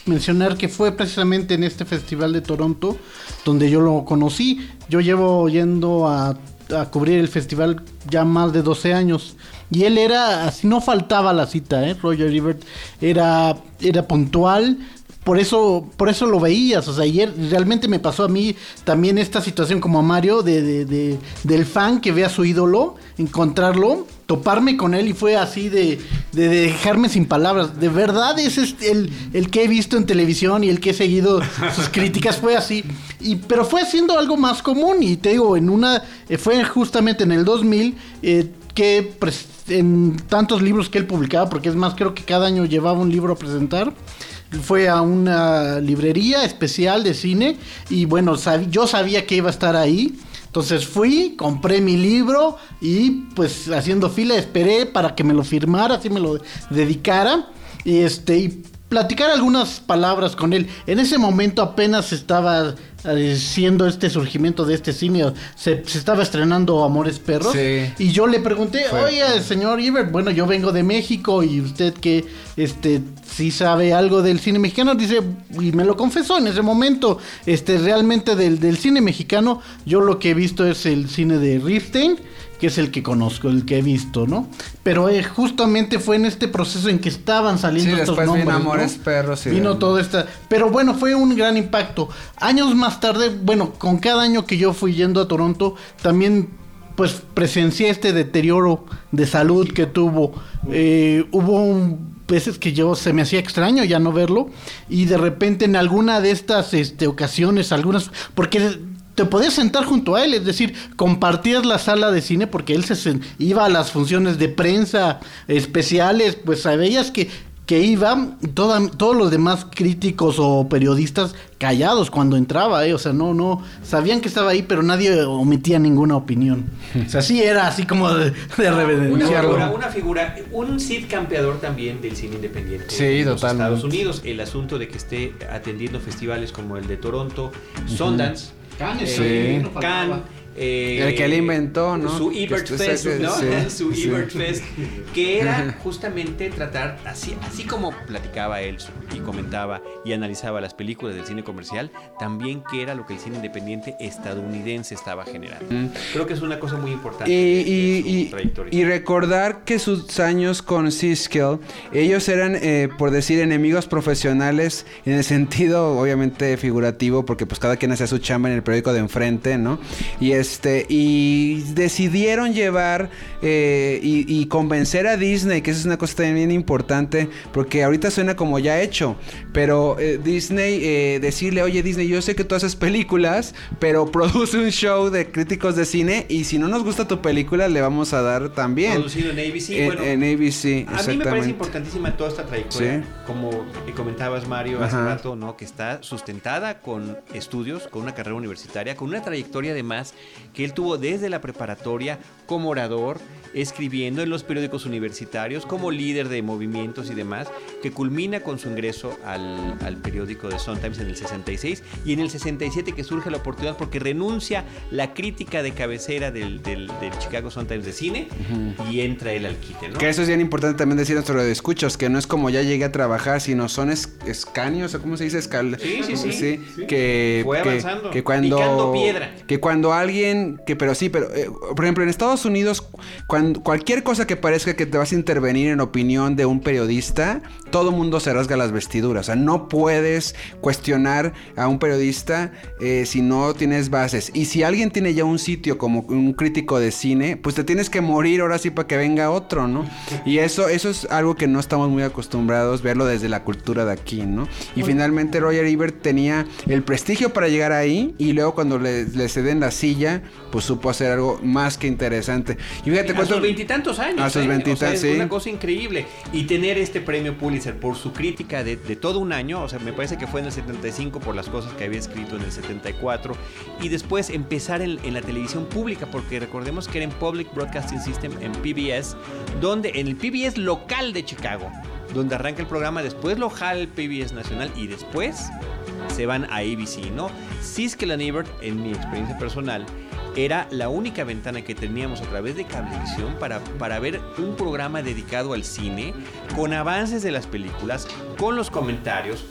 mencionar que fue precisamente en este festival de Toronto donde yo lo conocí. Yo llevo yendo a, a cubrir el festival ya más de 12 años. Y él era, así no faltaba la cita, ¿eh? Roger Ebert era, era puntual. Por eso, por eso lo veías, o sea, ayer realmente me pasó a mí también esta situación como a Mario de- del fan que ve a su ídolo, encontrarlo, toparme con él y fue así de, de dejarme sin palabras. De verdad es este el, el que he visto en televisión y el que he seguido (laughs) sus críticas fue así. Y, pero fue haciendo algo más común y te digo, en una, eh, fue justamente en el 2000 eh, que pres- en tantos libros que él publicaba, porque es más, creo que cada año llevaba un libro a presentar fue a una librería especial de cine y bueno, sab- yo sabía que iba a estar ahí. Entonces fui, compré mi libro y pues haciendo fila esperé para que me lo firmara, así me lo dedicara. Y este, y platicar algunas palabras con él. En ese momento apenas estaba siendo este surgimiento de este cine, se, se estaba estrenando Amores Perros. Sí. Y yo le pregunté, Fue- oye, señor Ibert, bueno, yo vengo de México y usted que este sí sabe algo del cine mexicano, dice, y me lo confesó en ese momento, este realmente del, del cine mexicano, yo lo que he visto es el cine de Rifstein, que es el que conozco, el que he visto, ¿no? Pero eh, justamente fue en este proceso en que estaban saliendo Sí, estos vino nombres, ¿no? Amores Perros y Vino de- todo esta, pero bueno, fue un gran impacto. Años más tarde, bueno, con cada año que yo fui yendo a Toronto, también pues presencié este deterioro de salud que tuvo. Eh, hubo un- veces que yo se me hacía extraño ya no verlo y de repente en alguna de estas este, ocasiones, algunas, porque te podías sentar junto a él, es decir, compartías la sala de cine porque él se sen- iba a las funciones de prensa especiales, pues sabías que que iba toda- todos los demás críticos o periodistas callados cuando entraba, ¿eh? o sea, no, no, sabían que estaba ahí, pero nadie omitía ninguna opinión. O sea, sí era así como de, de Una reverenciarlo. figura, una figura, un Sid campeador también del cine independiente Sí, en los. Estados Unidos. El asunto de que esté atendiendo festivales como el de Toronto, Sundance, Cannes, eh, sí. Cannes, eh, El que él inventó, ¿no? Su Ebert Fest, ¿no? sí, (laughs) su sí. Ebert Fest, que era justamente tratar, así, así como platicaba él y comentaba y analizaba las películas del cine comercial, también que era lo que el cine independiente estadounidense estaba generando. Creo que es una cosa muy importante. Y, y- y- y recordar que sus años con Siskel, ellos eran, eh, por decir, enemigos profesionales en el sentido, obviamente, figurativo, porque pues cada quien hacía su chamba en el periódico de enfrente, ¿no? Y este, y decidieron llevar eh, y, y convencer a Disney, que eso es una cosa también importante, porque ahorita suena como ya hecho, pero eh, Disney, eh, decirle, oye Disney, yo sé que tú haces películas, pero (laughs) produce un show de críticos de cine y si no nos gusta tu película, le vamos a dar también. Producido en ABC. En, bueno, en ABC, a mí me parece importantísima toda esta trayectoria, Sí. como comentabas Mario hace rato, ¿no? Que está sustentada con estudios, con una carrera universitaria, con una trayectoria además que él tuvo desde la preparatoria como orador, escribiendo en los periódicos universitarios, como líder de movimientos y demás, que culmina con su ingreso al, al periódico de Sun Times en el 66 y en el 67 que surge la oportunidad porque renuncia la crítica de cabecera del, del, del Chicago Sun Times de cine y entra él al quite, ¿no? Que eso es bien importante también decir a nuestros escuchas que no es como ya llegué a trabajar, sino son es- escaños, o cómo se dice, Escal Sí, sí, sí. que, Fue que- avanzando, que cuando picando piedra. que cuando alguien, que pero sí, pero eh, por ejemplo en Estados Unidos, cuando cualquier cosa que parezca que te vas a intervenir en opinión de un periodista, todo mundo se rasga las vestiduras, o sea, no puedes cuestionar a un periodista eh, si no tienes bases. Y si alguien tiene ya un sitio como un crítico de cine, pues te tienes que morir ahora sí para que venga otro, ¿no? Y eso, eso es algo que no estamos muy acostumbrados verlo desde la cultura de aquí, ¿no? Y finalmente Roger Ebert tenía el prestigio para llegar ahí y luego cuando le, le ceden la silla, pues supo hacer algo más que interesante. Y fíjate a sus veintitantos años. A sus ¿eh? veintitantos, O sea, es sí. una cosa increíble. Y tener este premio Pulitzer por su crítica de, todo un año, o sea, me parece que fue en el 75 por las cosas que había escrito en el 74. Y después empezar en, en la televisión pública, porque recordemos que era en Public Broadcasting System, en PBS, donde en el PBS local de Chicago, donde arranca el programa, después lo jala el PBS nacional y después se van a ABC, ¿no? Siskel and Ebert, en mi experiencia personal, era la única ventana que teníamos a través de Cablevisión para, para ver un programa dedicado al cine, con avances de las películas, con los comentarios,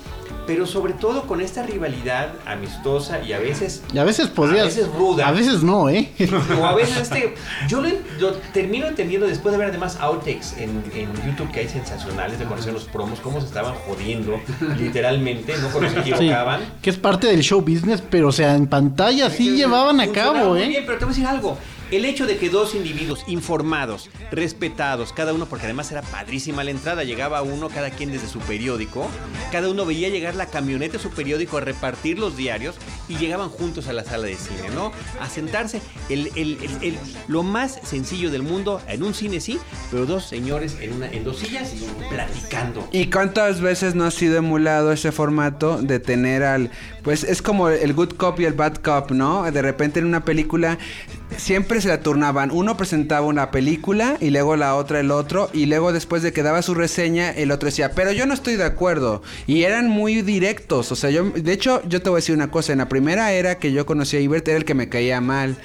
pero sobre todo con esta rivalidad amistosa y a veces Y a veces podías. A veces ruda. A veces no, ¿eh? o a veces este, yo lo, lo termino entendiendo después de ver además outtakes en, en YouTube que hay sensacionales de conocer los promos, cómo se estaban jodiendo, literalmente, no cuando se Sí, equivocaban. que es parte del show business, pero o sea, en pantalla sí llevaban a cabo, muy ¿eh? Bien, pero te voy a decir algo. El hecho de que dos individuos informados, respetados, cada uno, porque además era padrísima la entrada, llegaba uno, cada quien desde su periódico, cada uno veía llegar la camioneta de su periódico a repartir los diarios y llegaban juntos a la sala de cine, ¿no? A sentarse, el, el- el- lo más sencillo del mundo, en un cine sí, pero dos señores en, una, en dos sillas platicando. ¿Y cuántas veces no ha sido emulado ese formato de tener al... Pues es como el good cop y el bad cop, ¿no? De repente en una película siempre se la turnaban. Uno presentaba una película y luego la otra el otro. Y luego después de que daba su reseña, el otro decía, pero yo no estoy de acuerdo. Y eran muy directos. O sea, yo... De hecho, yo te voy a decir una cosa. En la primera era que yo conocí a Ibert era el que me caía mal.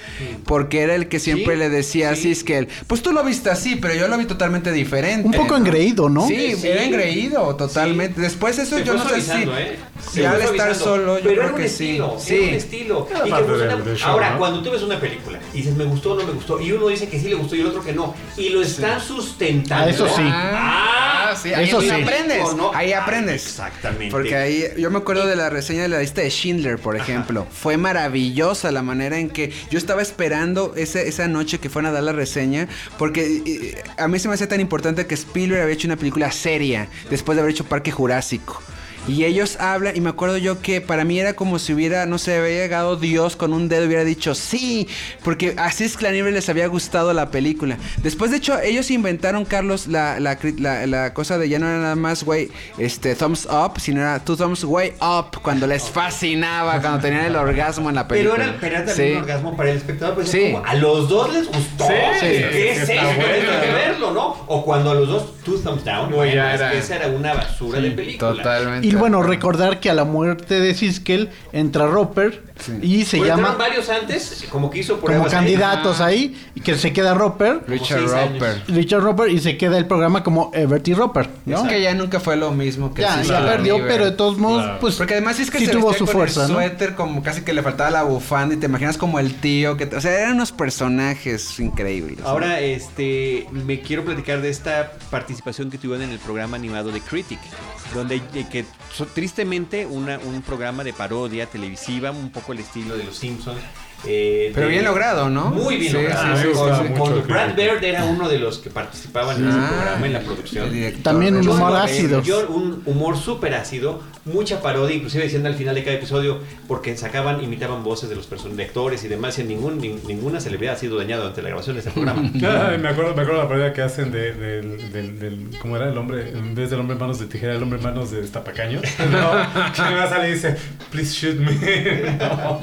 Porque era el que siempre Sí, le decía sí. a Siskel, pues tú lo viste así, pero yo lo vi totalmente diferente. Un poco ¿no? engreído, ¿no? Sí, Sí. era engreído, totalmente. Después eso Se yo no sé si... ¿eh? Ya al estar solo, yo Pero era un estilo, Sí. Era un estilo. Era Y que del show, Ahora, ¿no? cuando tú ves una película y dices me gustó o no me gustó, y uno dice que sí le gustó y el otro que no, y lo están sustentando. Ah, eso sí. Ah, sí, ahí Eso es sí. donde aprendes. ¿no? Ahí Ah, aprendes. Exactamente. Porque ahí, yo me acuerdo de la reseña de la lista de Schindler, por ejemplo. Fue maravillosa la manera en que yo estaba esperando ese- esa noche que fueran a dar la reseña, porque eh, a mí se me hacía tan importante que Spielberg había hecho una película seria después de haber hecho Parque Jurásico. Y ellos hablan, y me acuerdo yo que para mí era como si hubiera, no sé, había llegado Dios con un dedo y hubiera dicho sí, porque así es Claniver les había gustado la película. Después, de hecho, ellos inventaron, Carlos, la, la, la- la cosa de ya no era nada más, güey, este, thumbs up, sino era two thumbs way up, cuando les fascinaba, cuando tenían el orgasmo en la Pero película. era, pero era Sí. también un orgasmo para el espectador. Pues es Sí. como, a los dos les gustó. Sí, ¿Qué sí, es que verlo, ¿no? O cuando a los dos, two thumbs down. Bueno, ya es era- que esa era una basura de película. Totalmente. Y bueno, recordar que a la muerte de Siskel entra Roper y se Bueno, llama varios antes, como que hizo como ahí. candidatos ahí y que se queda Roper, Richard. Roper. Richard Roper y se queda el programa como Everett y Roper, ¿no? Es que ya nunca fue lo mismo que Ya, ya perdió, pero de todos modos, Claro. pues Porque además es que sí se tuvo su con fuerza, el ¿no? suéter como casi que le faltaba la bufanda y te imaginas como el tío que, te- o sea, eran unos personajes increíbles. ¿no? Ahora, este, me quiero platicar de esta participación que tuvieron en el programa animado de Critic, donde que tristemente una, un programa de parodia televisiva, un poco el estilo de los Simpsons. Eh, Pero de- bien logrado, ¿no? Muy bien Sí, logrado. sí, Con- con- el Brad. Bird era uno de los que participaban en ese Ah, programa, en la producción. director También de un humor Yo- ácido. yo- un humor súper ácido, mucha parodia, inclusive decían al final de cada episodio, porque sacaban, imitaban voces de los personajes, de actores y demás, y ningún, nin- ninguna celebridad ha sido dañada durante la grabación de ese programa. (laughs) Me acuerdo, me acuerdo la parodia que hacen de, del- ¿cómo era el hombre? En vez del hombre en manos de tijera, el hombre en manos de destapacaños. (laughs) No, que me sale y dice, please shoot me. (laughs) No.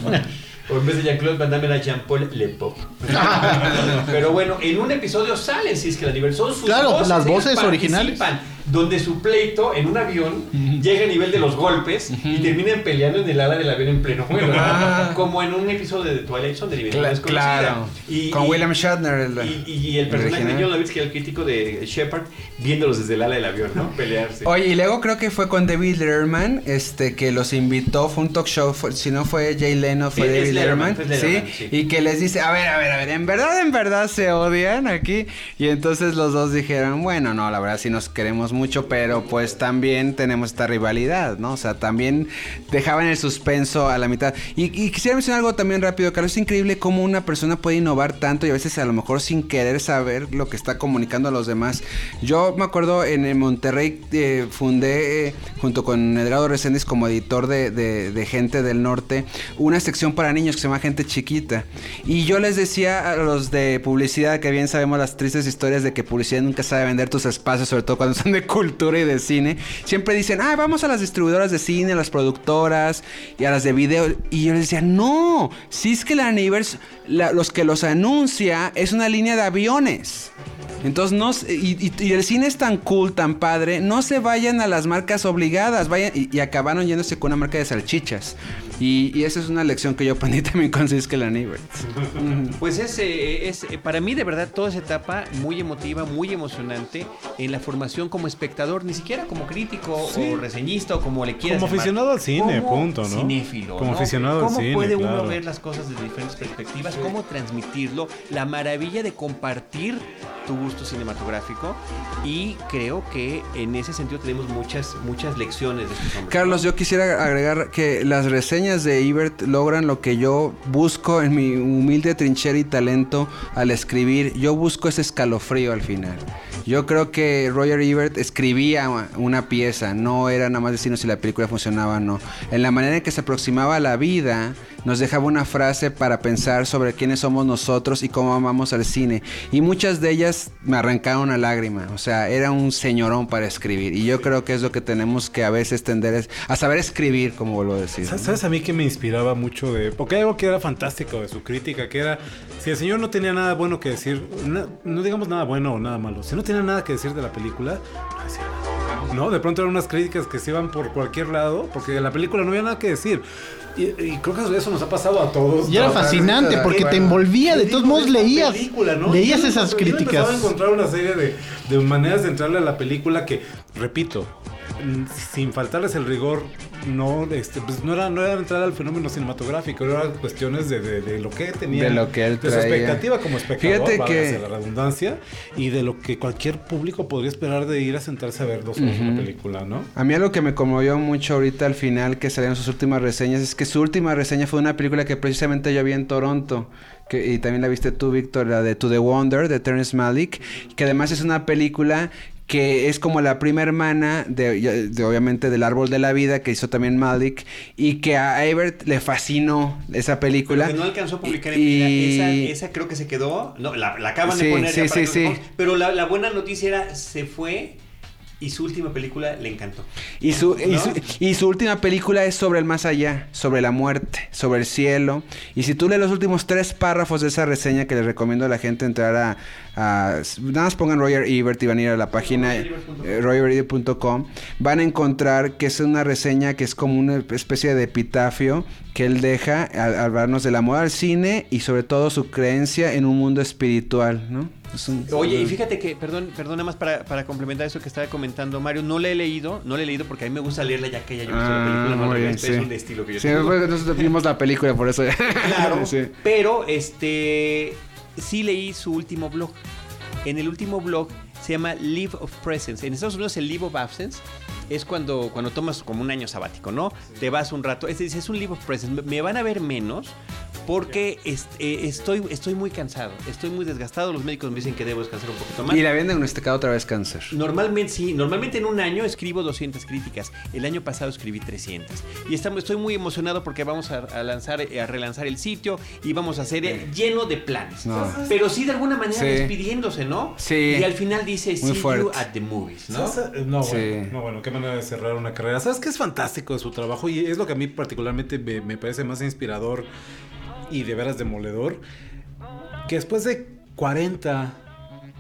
O en vez de Jean-Claude Van Damme era Jean-Paul Le Pop. (laughs) Pero bueno, en un episodio salen si es que la son sus Claro, voces, las voces originales. participan, Donde su pleito en un avión llega a nivel de los golpes y terminan peleando en el ala del avión en pleno vuelo. Ah. Como en un episodio de Twilight Zone de Libertad Cla- claro. Y, Con y- William Shatner. El, y, y el personaje de. John Lovitz, que era el crítico de Shepard, viéndolos desde el ala del avión, ¿no? Pelearse. Oye, y luego creo que fue con David Letterman, este, que los invitó, fue un talk show, fue- si no fue Jay Leno, fue es David Letterman, Letterman, es Letterman, ¿sí? sí. Y que les dice, a ver, a ver, a ver, en verdad, en verdad se odian aquí. Y entonces los dos dijeron, bueno, no, la verdad sí nos queremos mucho, pero pues también tenemos esta rivalidad, ¿no? O sea, también dejaban el suspenso a la mitad. Y, y quisiera mencionar algo también rápido, Carlos, es increíble cómo una persona puede innovar tanto y a veces a lo mejor sin querer saber lo que está comunicando a los demás. Yo me acuerdo en, Monterrey eh, fundé, eh, junto con Edgardo Reséndiz como editor de Gente del Norte, una sección para niños que se llama Gente Chiquita. Y yo les decía a los de publicidad, que bien sabemos las tristes historias de que publicidad nunca sabe vender tus espacios, sobre todo cuando son de cultura y de cine, siempre dicen, ah, vamos a las distribuidoras de cine, a las productoras y a las de video. Y yo les decía, no, si es que la Universe, los que los anuncia, es una línea de aviones. Entonces, no, y, y- el cine es tan cool, tan padre, no se vayan a las marcas obligadas, vayan, y acabaron yéndose con una marca de salchichas. Y, y esa es una lección que yo aprendí (laughs) también con Siskel and Ebert. (laughs) Pues es, eh, es eh, para mí de verdad toda esa etapa muy emotiva, muy emocionante en la formación como espectador, ni siquiera como crítico Sí. o reseñista o como le quieras Como llamar. aficionado al cine, Como punto, ¿no? Cinéfilo, Como ¿no? aficionado al ¿Cómo cine, puede uno claro. ver las cosas desde diferentes perspectivas? ¿Cómo transmitirlo? La maravilla de compartir tu gusto cinematográfico y creo que en ese sentido tenemos muchas muchas lecciones de estos hombres. Carlos, yo quisiera agregar que las reseñas de Ebert logran lo que yo busco en mi humilde trinchera y talento al escribir. Yo busco ese escalofrío al final. Yo creo que Roger Ebert escribía una pieza, no era nada más decirnos si la película funcionaba o no. En la manera en que se aproximaba a la vida, nos dejaba una frase para pensar sobre quiénes somos nosotros y cómo amamos al cine. Y muchas de ellas me arrancaron a lágrima. O sea, era un señorón para escribir. Y yo creo que es lo que tenemos que a veces tender es a saber escribir, como vuelvo a decir. ¿Sabes, ¿Sabes a mí que me inspiraba mucho de... Porque hay algo que era fantástico de su crítica, que era... Si el señor no tenía nada bueno que decir, no digamos nada bueno o nada malo, si no tenía nada que decir de la película, no decía nada. ¿No? De pronto eran unas críticas que se iban por cualquier lado, porque de la película no había nada que decir. Y, y creo que eso nos ha pasado a todos. Y era fascinante porque te envolvía, de todos modos leías, película, ¿no? leías Yo esas yo críticas. empezaba a encontrar una serie de, de maneras de entrarle a la película que, repito, sin faltarles el rigor, no, este, pues no era, no era entrar al fenómeno cinematográfico, eran cuestiones de, de- de lo que tenía, De lo que él de su expectativa como espectador, Fíjate que- la redundancia, y de lo que cualquier público podría esperar de ir a sentarse a ver dos horas una película, ¿no? A mí algo que me conmovió mucho ahorita al final que salieron sus últimas reseñas es que su última reseña fue una película que precisamente yo vi en Toronto. Que, y también la viste tú, Víctor, la de To the Wonder de Terrence Malick, que además es una película que es como la prima hermana de, de, obviamente del árbol de la vida que hizo también Malik y que a Ebert le fascinó esa película Pero que no alcanzó a publicar en Y- vida. Esa, esa creo que se quedó. No, la, la acaban Sí, de poner. sí, ya para sí, sí. Pero la, la buena noticia era, se fue y su última película le encantó. Y su, y, su, y su última película es sobre el más allá, sobre la muerte, sobre el cielo. Y si tú lees los últimos tres párrafos de esa reseña que les recomiendo a la gente entrar a... a- nada más pongan Roger Ebert y van a ir a la página eh, rogerebert.com. Van a encontrar que es una reseña que es como una especie de epitafio que él deja al al hablarnos del amor al cine y sobre todo su creencia en un mundo espiritual, ¿no? Es un- Oye, y fíjate que, perdón, perdón, nada más para, para complementar eso que estaba comentando Mario, no la he leído, no la he leído porque a mí me gusta leerla ya que ya yo he visto la Ah, película, no bien, sí. es un estilo que yo Sí, tengo. pues, nosotros vimos la película por eso. Claro, (laughs) Sí. pero este sí leí su último blog. En el último blog se llama Leave of Presence. En Estados Unidos el Leave of Absence es cuando, cuando tomas como un año sabático, ¿no? Te vas un rato. Es, es un Leave of Presence. Me- Me van a ver menos porque est- eh, estoy, estoy muy cansado, estoy muy desgastado. Los médicos me dicen que debo descansar un poquito más. Y le habían diagnosticado otra vez cáncer. Normalmente sí, normalmente en un año escribo 200 críticas. El año pasado escribí 300. Y estamos, estoy muy emocionado porque vamos a, a lanzar, eh, a relanzar el sitio y vamos a hacer eh, lleno de planes. No. Pero sí de alguna manera Sí. despidiéndose, ¿no? Sí. Y al final dice Muy see you fuerte. at the movies, ¿no? No, Sí. bueno, no, bueno, qué manera de cerrar una carrera. ¿Sabes qué es fantástico de su trabajo? Y es lo que a mí particularmente me, me parece más inspirador y de veras demoledor. Que después de 40,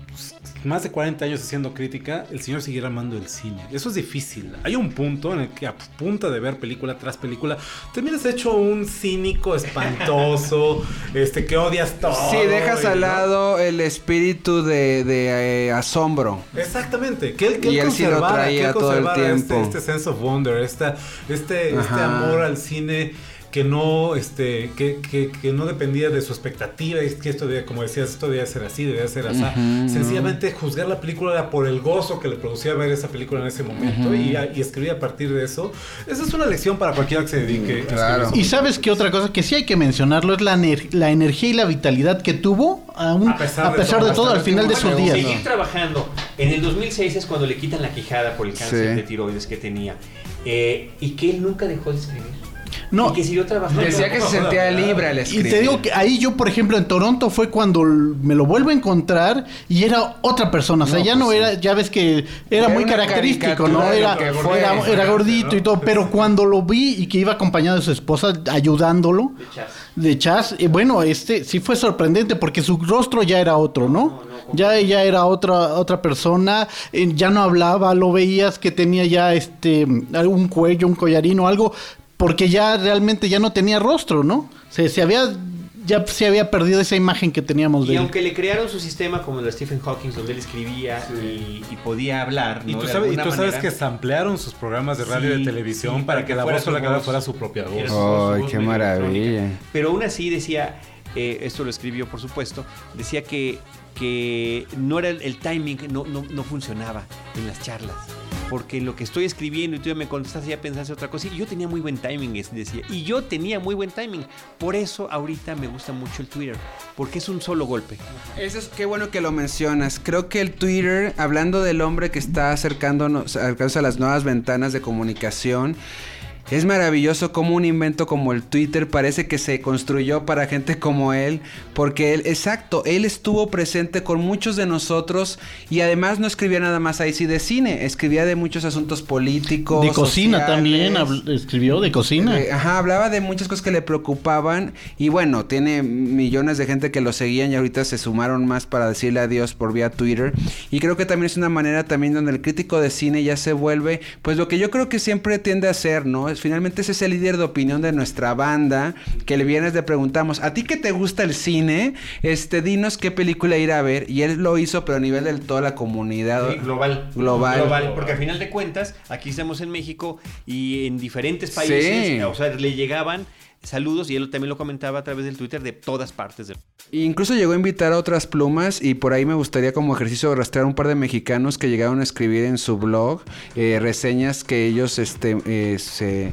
pues, más de 40 años haciendo crítica, el señor siguiera amando el cine. Eso es difícil. Hay un punto en el que a punta de ver película tras película, terminas hecho un cínico espantoso, (laughs) este que odias todo. Sí, dejas al ¿no? lado el espíritu de, de, eh, asombro. Exactamente, que él, que Y él sí lo traía todo el conservara tiempo. Este, este sense of wonder, esta, este, este amor al cine que no, este, que, que, que no dependía de su expectativa, y es que esto debía, como decías, esto debía ser así, debía ser así. Ujú, Sencillamente juzgar la película era por el gozo que le producía ver esa película en ese momento y, a- y escribir a partir de eso. Esa es una lección para cualquiera que se dedique a Claro. escribir. Y sabes qué otra cosa que sí hay que mencionarlo es la, ener- la energía y la vitalidad que tuvo aún, A pesar a de pesar todo, de todo al final de sus días. Seguir trabajando. En el 2006 es cuando le quitan la quijada por el cáncer Sí. de tiroides que tenía. Eh, y que él nunca dejó de escribir. No, y que siguió trabajando. Decía que se sentía libre al Y escribir. te digo que ahí yo, por ejemplo, en Toronto fue cuando me lo vuelvo a encontrar y era otra persona. O sea, No, ya pues no sí. era, ya ves que era, Era muy característico, ¿no? Era, fue. era, era gordito y todo. Pero cuando lo vi y que iba acompañado de su esposa ayudándolo De chas. de Chas, eh, bueno, este sí fue sorprendente porque su rostro ya era otro, ¿no? Ya ella era otra otra persona, eh, ya no hablaba, lo veías que tenía ya este un cuello, un collarino, algo, porque ya realmente ya no tenía rostro, ¿no? Se, se había ya se había perdido esa imagen que teníamos de Y él. aunque le crearon su sistema como el de Stephen Hawking, donde él escribía y, y podía hablar, Y ¿no? tú De sabes, y tú sabes que samplearon sus programas de radio y de televisión sí, para que, la voz su o la cara voz. fuera su propia voz. Ay, qué maravilla. Pero aún así decía, eh, esto lo escribió por supuesto, decía que, que no era el, el timing, no, no, no funcionaba en las charlas. Porque lo que estoy escribiendo y tú ya me contestas ya pensaste otra cosa. Y yo tenía muy buen timing, decía. Y yo tenía muy buen timing. Por eso ahorita me gusta mucho el Twitter, porque es un solo golpe. Eso es qué bueno que lo mencionas. Creo que el Twitter, hablando del hombre que está acercándonos, acercándose a las nuevas ventanas de comunicación, es maravilloso como un invento como el Twitter parece que se construyó para gente como él, porque él, exacto, él estuvo presente con muchos de nosotros y además no escribía nada más ahí sí de cine, escribía de muchos asuntos políticos. De cocina sociales. también, escribió de cocina. Eh, ajá, hablaba de muchas cosas que le preocupaban y bueno, tiene millones de gente que lo seguían y ahorita se sumaron más para decirle adiós por vía Twitter y creo que también es una manera también donde el crítico de cine ya se vuelve pues lo que yo creo que siempre tiende a hacer, ¿no? Es finalmente es ese líder de opinión de nuestra banda que el viernes le preguntamos, ¿a ti que te gusta el cine? Este, dinos qué película ir a ver y él lo hizo pero a nivel de toda la comunidad Sí, global. Global. Porque al final de cuentas, aquí estamos en México y en diferentes países, Sí. o sea, le llegaban saludos y él también lo comentaba a través del Twitter de todas partes del Incluso llegó a invitar a otras plumas y por ahí me gustaría como ejercicio rastrear un par de mexicanos que llegaron a escribir en su blog eh, reseñas que ellos este, eh, se,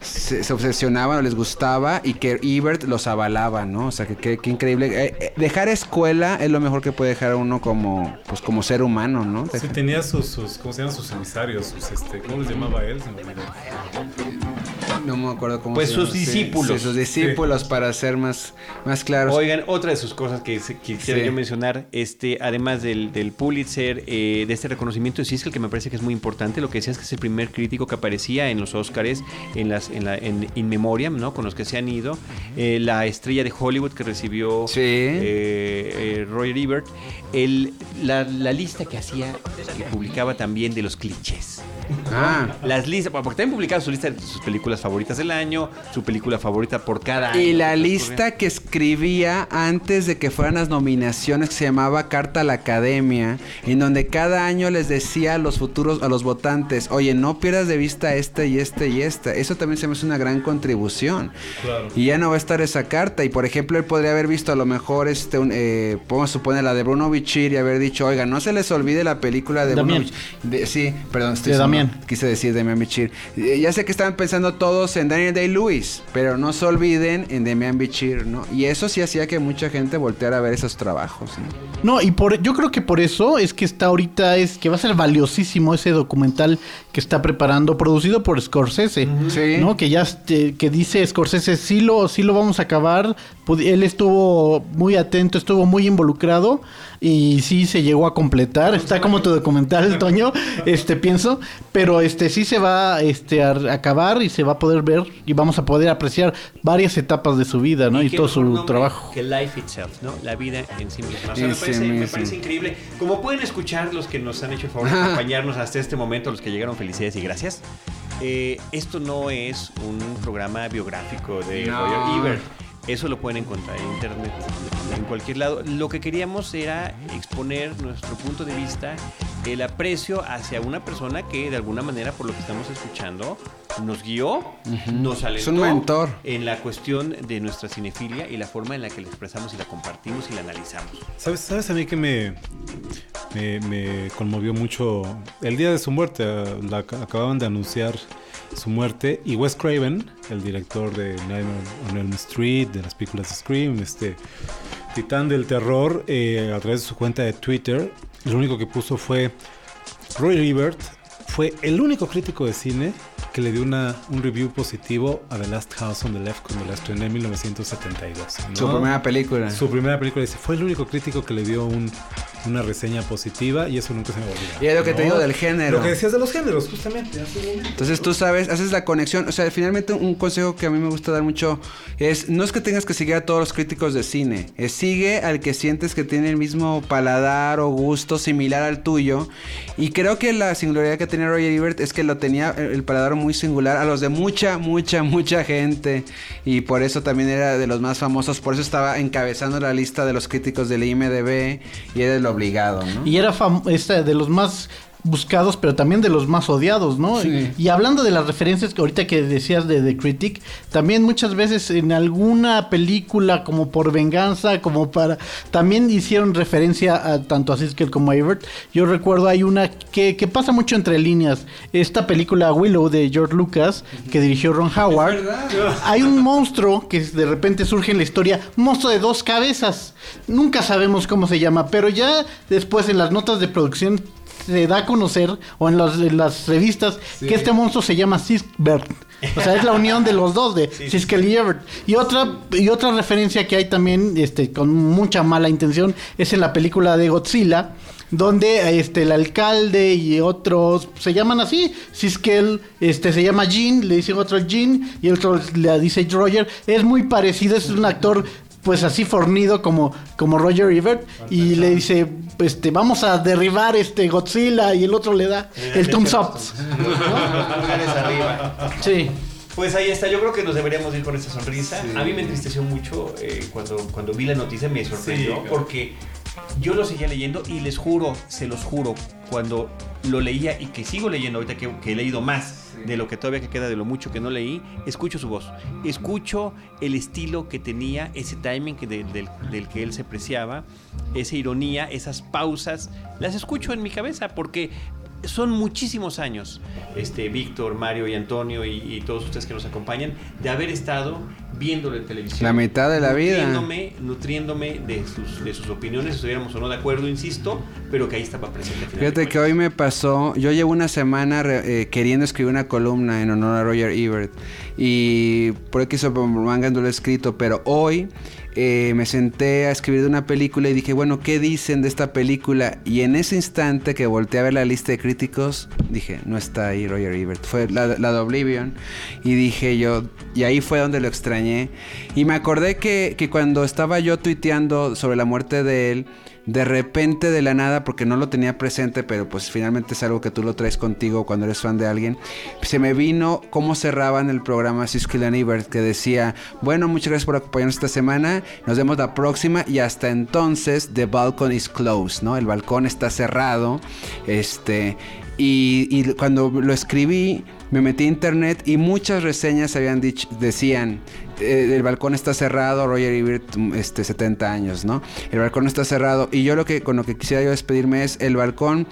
se, se obsesionaban o les gustaba y que Ebert los avalaba, ¿no? O sea, que que- que increíble. Eh, dejar escuela es lo mejor que puede dejar a uno como, pues, como ser humano, ¿no? Sí, tenía sus, sus, ¿cómo se llaman? Sus emisarios, sus, este, ¿cómo les llamaba él? Se me olvidó. No me acuerdo cómo Pues se sus discípulos. sí, sus discípulos para ser más, más claros. Oigan, otra de sus cosas que se- quisiera Sí. yo mencionar, este, además del, del Pulitzer, eh, de este reconocimiento de Siskel, que me parece que es muy importante, lo que decías que es el primer crítico que aparecía en los Oscars, en las, en la, en In Memoriam, ¿no? Con los que se han ido, eh, la estrella de Hollywood que recibió Sí. eh, eh, Roger Ebert, el, la, la lista que hacía, que publicaba también de los clichés. Ah. Las listas, porque también publicaba su lista de sus películas favoritas del año, su película favorita por cada año. Y la que lista que escribía antes de que fueran las nominaciones que se llamaba Carta a la Academia, en donde cada año les decía a los futuros, a los votantes, oye, no pierdas de vista este y este y este. Eso también se me hace una gran contribución. Claro. Y ya no va a estar esa carta. Y por ejemplo, él podría haber visto a lo mejor, este, un, eh, podemos suponer la de Bruno Bichir y haber dicho, oiga, no se les olvide la película de. Bruno Bichir. sí, perdón, estoy De. Quise decir Damián Bichir. Eh, ya sé que estaban pensando todos en Daniel Day-Lewis, pero no se olviden en Damián Bichir, ¿no? Y eso sí hacía que mucha gente volteara a ver esos trabajos, ¿no? No, y por yo creo que por eso es que está ahorita es que va a ser valiosísimo ese documental que está preparando producido por Scorsese, Sí. ¿no? Que ya este, que dice Scorsese sí lo sí lo vamos a acabar. Él estuvo muy atento, estuvo muy involucrado y sí se llegó a completar. Está como tu documental, (laughs) Toño, este pienso, pero este sí se va este a acabar y se va a poder ver y vamos a poder apreciar varias etapas de su vida, ¿no? Y, qué todo su trabajo. Que Life Itself, ¿no? La vida en sí misma. O sea, me, sí parece, me parece increíble. Como pueden escuchar los que nos han hecho el favor de (laughs) acompañarnos hasta este momento, los que llegaron, felicidades y gracias. Eh, esto no es un programa biográfico de No. Roger Ebert. Eso lo pueden encontrar en internet, en cualquier lado. Lo que queríamos era exponer nuestro punto de vista, el aprecio hacia una persona que de alguna manera, por lo que estamos escuchando, nos guió, nos alentó Es un mentor. en la cuestión de nuestra cinefilia y la forma en la que la expresamos y la compartimos y la analizamos. ¿Sabes, ¿Sabes a mí que me, me, me conmovió mucho? El día de su muerte, la, acababan de anunciar su muerte y Wes Craven, el director de Nightmare on Elm Street, de las películas de Scream, este titán del terror, eh, a través de su cuenta de Twitter, lo único que puso fue Roy Ebert fue el único crítico de cine que le dio una, un review positivo a The Last House on the Left cuando la estrené en 1972. ¿no? Su primera película. Su primera película dice, fue el único crítico que le dio un- una reseña positiva y eso nunca se me va a olvidar. Y es lo que te digo del género. Lo que decías de los géneros, justamente. Entonces tú sabes, haces la conexión. O sea, finalmente un consejo que a mí me gusta dar mucho es, no es que tengas que seguir a todos los críticos de cine, es sigue al que sientes que tiene el mismo paladar o gusto similar al tuyo. Y creo que la singularidad que tenía Roger Ebert es que lo tenía el el paladar muy singular a los de mucha, mucha, mucha gente. Y por eso también era de los más famosos, por eso estaba encabezando la lista de los críticos del IMDB y era el obligado, ¿no? Y era este, de los más buscados, pero también de los más odiados, ¿no? Sí. Y hablando de las referencias que ahorita que decías de The Critic, también muchas veces en alguna película como por venganza, como para... También hicieron referencia a tanto a Siskel como a Ebert. Yo recuerdo hay una que, que pasa mucho entre líneas. Esta película Willow de George Lucas, que dirigió Ron Howard. Hay un monstruo que de repente surge en la historia, monstruo de dos cabezas. Nunca sabemos cómo se llama, pero ya después en las notas de producción se da a conocer, o en las, en las revistas, que este monstruo se llama Sisbert. O sea, es la unión de los dos, de Siskel y Ebert. Y otra, y otra referencia que hay también, este, con mucha mala intención, es en la película de Godzilla, donde este el alcalde y otros se llaman así, Siskel este se llama Jean, le dicen otro Jean y el otro le dice Roger, es muy parecido, es un actor pues así fornido como, como Roger Ebert y le dice este vamos a derribar este Godzilla y el otro le da el thumbs up. (laughs) Pulgares arriba. Sí. Pues ahí está, yo creo que nos deberíamos ir con esa sonrisa. A mí me entristeció mucho eh, cuando, cuando vi la noticia, me sorprendió Sí, claro. porque yo lo seguía leyendo y les juro, se los juro, cuando lo leía y que sigo leyendo ahorita que, que he leído más de lo que todavía que queda de lo mucho que no leí, escucho su voz, escucho el estilo que tenía, ese timing que de- del, del que él se preciaba, esa ironía, esas pausas, las escucho en mi cabeza porque son muchísimos años, este, Víctor, Mario y Antonio y, y todos ustedes que nos acompañan, de haber estado viéndolo en televisión. La mitad de la vida. Nutriéndome, de sus, de sus opiniones, estuviéramos o no de acuerdo, insisto, pero que ahí estaba presente. Fíjate que hoy me pasó, yo llevo una semana eh, queriendo escribir una columna en honor a Roger Ebert y por aquí sobre manga no lo he escrito, pero hoy eh, me senté a escribir de una película y dije, bueno, ¿qué dicen de esta película? Y en ese instante que volteé a ver la lista de críticos, dije, no está ahí Roger Ebert, fue la, la de Oblivion. Y dije yo, y ahí fue donde lo extrañé. Y me acordé que, que cuando estaba yo tuiteando sobre la muerte de él, de repente de la nada, porque no lo tenía presente, pero pues finalmente es algo que tú lo traes contigo cuando eres fan de alguien, se me vino cómo cerraban el programa Siskel and Ebert, que decía, bueno, muchas gracias por acompañarnos esta semana, nos vemos la próxima y hasta entonces the balcony is closed, ¿no? El balcón está cerrado, este... Y, y cuando lo escribí, me metí a internet y muchas reseñas habían dicho, decían, eh, el balcón está cerrado, Roger Ebert, mm, este, 70 años, ¿no? El balcón está cerrado. Y yo lo que, con lo que quisiera yo despedirme es, el balcón,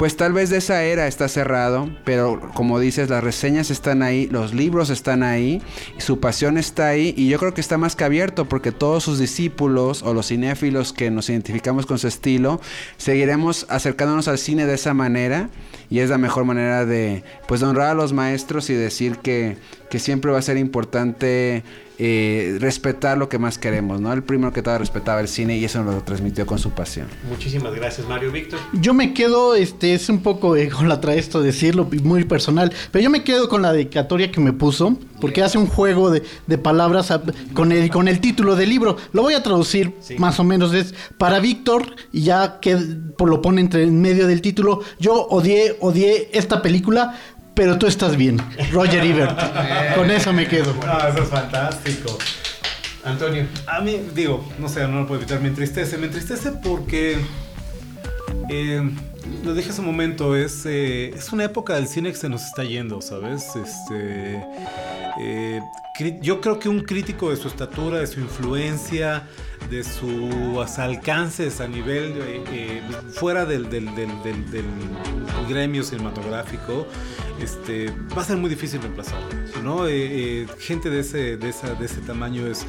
pues tal vez de esa era está cerrado, pero como dices, las reseñas están ahí, los libros están ahí, su pasión está ahí, y yo creo que está más que abierto, porque todos sus discípulos o los cinéfilos que nos identificamos con su estilo, seguiremos acercándonos al cine de esa manera, y es la mejor manera de, pues, honrar a los maestros y decir que, que siempre va a ser importante eh, respetar lo que más queremos, ¿no? El primero que todo respetaba el cine y eso nos lo transmitió con su pasión. Muchísimas gracias, Mario Víctor. Yo me quedo, este, es un poco eh, (laughs) con la trae esto decirlo, muy personal, pero yo me quedo con la dedicatoria que me puso, porque hace un juego de, de palabras a- con el, con el título del libro. Lo voy a traducir Sí. más o menos, es para Víctor, y ya que por lo pone entre en medio del título, yo odié, odié esta película, pero tú estás bien. Roger Ebert. con eso me quedo. Ah, eso es fantástico. Antonio. A mí, digo, no sé, no lo puedo evitar, me entristece. Me entristece porque, eh, lo dije hace un momento, es, eh, es una época del cine que se nos está yendo, ¿sabes? Este, eh, yo creo que un crítico de su estatura, de su influencia, de sus alcances a nivel, eh, fuera del, gremio cinematográfico, este, va a ser muy difícil reemplazarlo, ¿no? Eh, eh, gente de ese, de, esa, de ese tamaño es,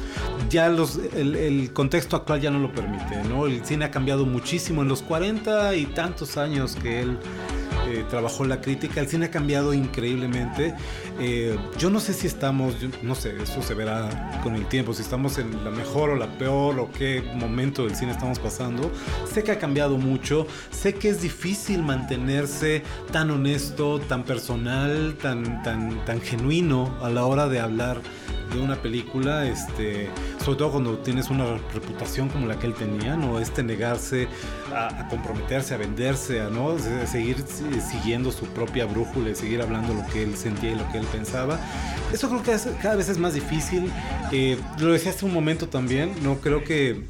ya el, el contexto actual ya no lo permite, ¿no? El cine ha cambiado muchísimo en los 40 y tantos años que él eh, trabajó la crítica, el cine ha cambiado increíblemente. Eh, yo no sé si estamos, no sé, eso se verá con el tiempo, si estamos en la mejor o la peor o qué momento del cine estamos pasando. Sé que ha cambiado mucho, sé que es difícil mantenerse tan honesto, tan personal, tan, tan, tan genuino a la hora de hablar de una película, este, sobre todo cuando tienes una reputación como la que él tenía, ¿no? Este negarse a, a comprometerse, a venderse, a no Se- seguir siguiendo su propia brújula y seguir hablando lo que él sentía y lo que él pensaba. Eso creo que es- cada vez es más difícil. Eh, lo decía hace un momento también, no creo que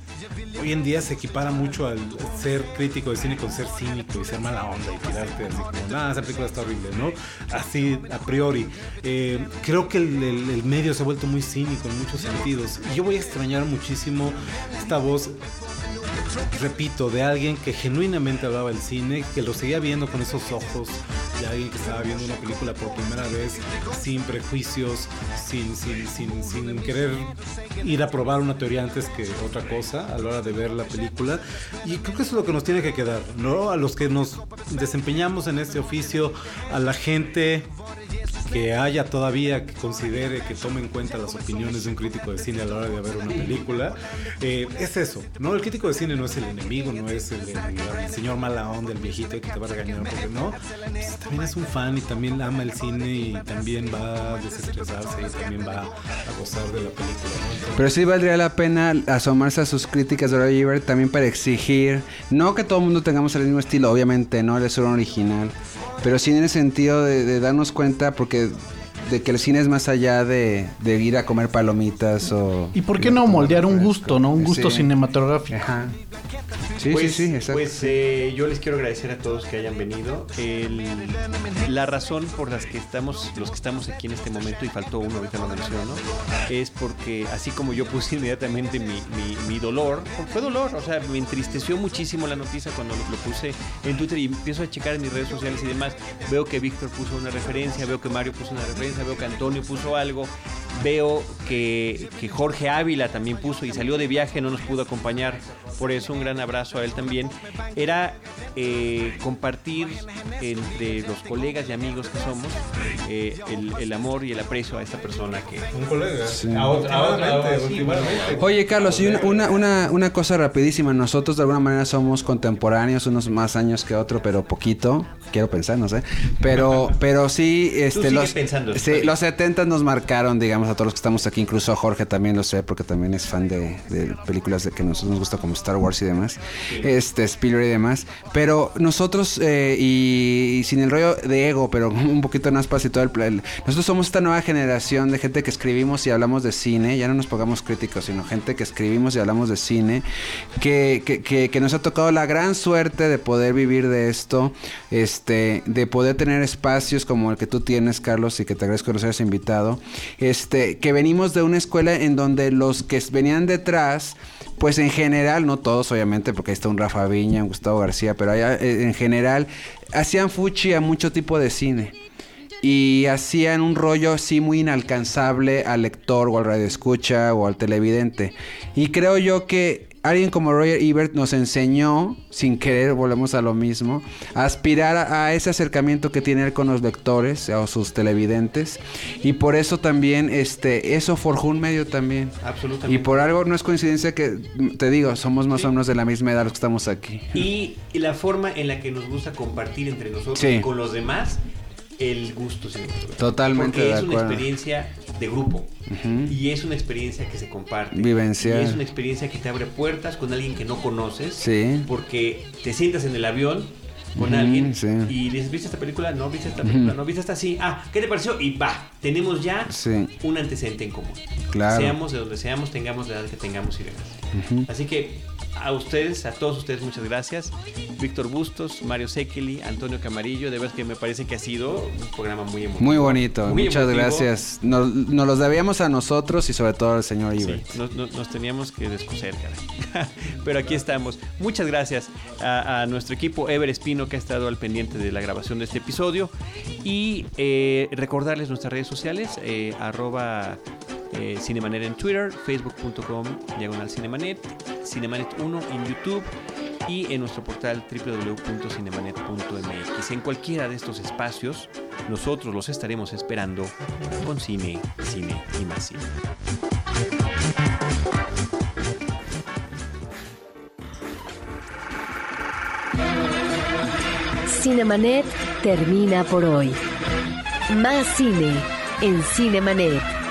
hoy en día se equipara mucho al ser crítico de cine con ser cínico y ser mala onda y tirarte así como, nada, esa película está horrible, ¿no? Así a priori. Eh, creo que el, el- el medio se ha vuelto muy cínico en muchos sentidos. Y yo voy a extrañar muchísimo esta voz repito, de alguien que genuinamente hablaba del cine, que lo seguía viendo con esos ojos de alguien que estaba viendo una película por primera vez, sin prejuicios, sin, sin, sin, sin querer ir a probar una teoría antes que otra cosa a la hora de ver la película. Y creo que eso es lo que nos tiene que quedar, ¿no? A los que nos desempeñamos en este oficio, a la gente que haya todavía que considere que tome en cuenta las opiniones de un crítico de cine a la hora de ver una película eh, es eso no el crítico de cine no es el enemigo no es el, el- el señor mala onda el viejito que te va a regañar porque no. Pues, también es un fan y también ama el cine y también va a desestresarse y también va a gozar de la película Pero sí valdría la pena asomarse a sus críticas de Roger también para exigir, no que todo el mundo tengamos el mismo estilo, obviamente, no, él es original, pero sí en el sentido de, de darnos cuenta porque de que el cine es más allá de, de ir a comer palomitas o... ¿Y por qué no moldear un gusto, no? Un gusto Sí. cinematográfico. Ajá. Sí, pues, sí, sí, exacto. Pues eh, yo les quiero agradecer a todos que hayan venido. El- la razón por las que estamos, los que estamos aquí en este momento, y faltó uno, ahorita lo menciono, es porque así como yo puse (laughs) inmediatamente mi, mi- mi dolor, porque fue dolor, o sea, me entristeció muchísimo la noticia cuando lo, lo puse en Twitter y empiezo a checar en mis redes sociales y demás. Veo que Víctor puso una referencia, veo que Mario puso una referencia, veo que Antonio puso algo. Veo que, que Jorge Ávila también puso y salió de viaje, no nos pudo acompañar. Por eso un gran abrazo a él también. Era eh, compartir entre los colegas y amigos que somos eh, el, el amor y el aprecio a esta persona que... un colega A otra- a otra- Últimamente, sí, últimamente. Oye, Carlos, y una, una, una, una cosa rapidísima. Nosotros de alguna manera somos contemporáneos, unos más años que otro, pero poquito. Quiero pensar, no sé. Pero, (laughs) pero sí, este, los, pensando, sí, los 70 nos marcaron, digamos, a todos los que estamos aquí. Incluso a Jorge también lo sé, porque también es fan de, de películas de que nosotros nos gusta como Star Wars y demás. Este, Spielberg y demás. Pero nosotros, eh, y, y sin el rollo de ego, pero (laughs) un poquito más para todo el, el- Nosotros somos esta nueva generación de gente que escribimos y hablamos de cine. Ya no nos pongamos críticos, sino gente que escribimos y hablamos de cine. Que, que, que, que nos ha tocado la gran suerte de poder vivir de esto. Este, de poder tener espacios como el que tú tienes, Carlos, y que te agradezco que nos hayas invitado. Este, que venimos de una escuela en donde los que venían detrás pues en general, no todos obviamente, porque ahí está un Rafa Viña, un Gustavo García, pero allá, eh, en general hacían fuchi a mucho tipo de cine. Y hacían un rollo así muy inalcanzable al lector o al radioescucha o al televidente. Y creo yo que alguien como Roger Ebert nos enseñó, sin querer, volvemos a lo mismo, a aspirar a, a ese acercamiento que tiene él con los lectores o sus televidentes. Y por eso también, este, eso forjó un medio también. Absolutamente. Y por algo no es coincidencia que, te digo, somos más o menos de la misma edad los que estamos aquí. Y, y la forma en la que nos gusta compartir entre nosotros Sí. y con los demás el gusto cinematográfico. Totalmente Porque de es una experiencia de grupo y es una experiencia que se comparte. Vivencial. Y es una experiencia que te abre puertas con alguien que no conoces. Sí. Porque te sientas en el avión con alguien sí. y dices, ¿viste esta película? No, ¿viste esta película? No, ¿viste esta? Sí. Ah, ¿qué te pareció? Y va, tenemos ya Sí. un antecedente en común. Claro. Seamos de donde seamos, tengamos la edad que tengamos y demás. Así que a ustedes, a todos ustedes, muchas gracias. Víctor Bustos, Mario Sekeli, Antonio Camarillo, de verdad que me parece que ha sido un programa muy emotivo. Muy bonito, Muy muchas emotivo. gracias. Nos, nos los debíamos a nosotros y sobre todo al señor Sí, Ibert. nos, nos- nos teníamos que descoser, caray. (laughs) Pero aquí estamos. Muchas gracias a, a nuestro equipo Ever Espino que ha estado al pendiente de la grabación de este episodio. Y eh, recordarles nuestras redes sociales, eh, arroba eh, Cinemanet en Twitter, facebook.com diagonal Cinemanet, Cinemanet 1 en YouTube y en nuestro portal www.cinemanet.mx. En cualquiera de estos espacios, nosotros los estaremos esperando con cine, cine y más cine. Cinemanet termina por hoy. Más cine en Cinemanet.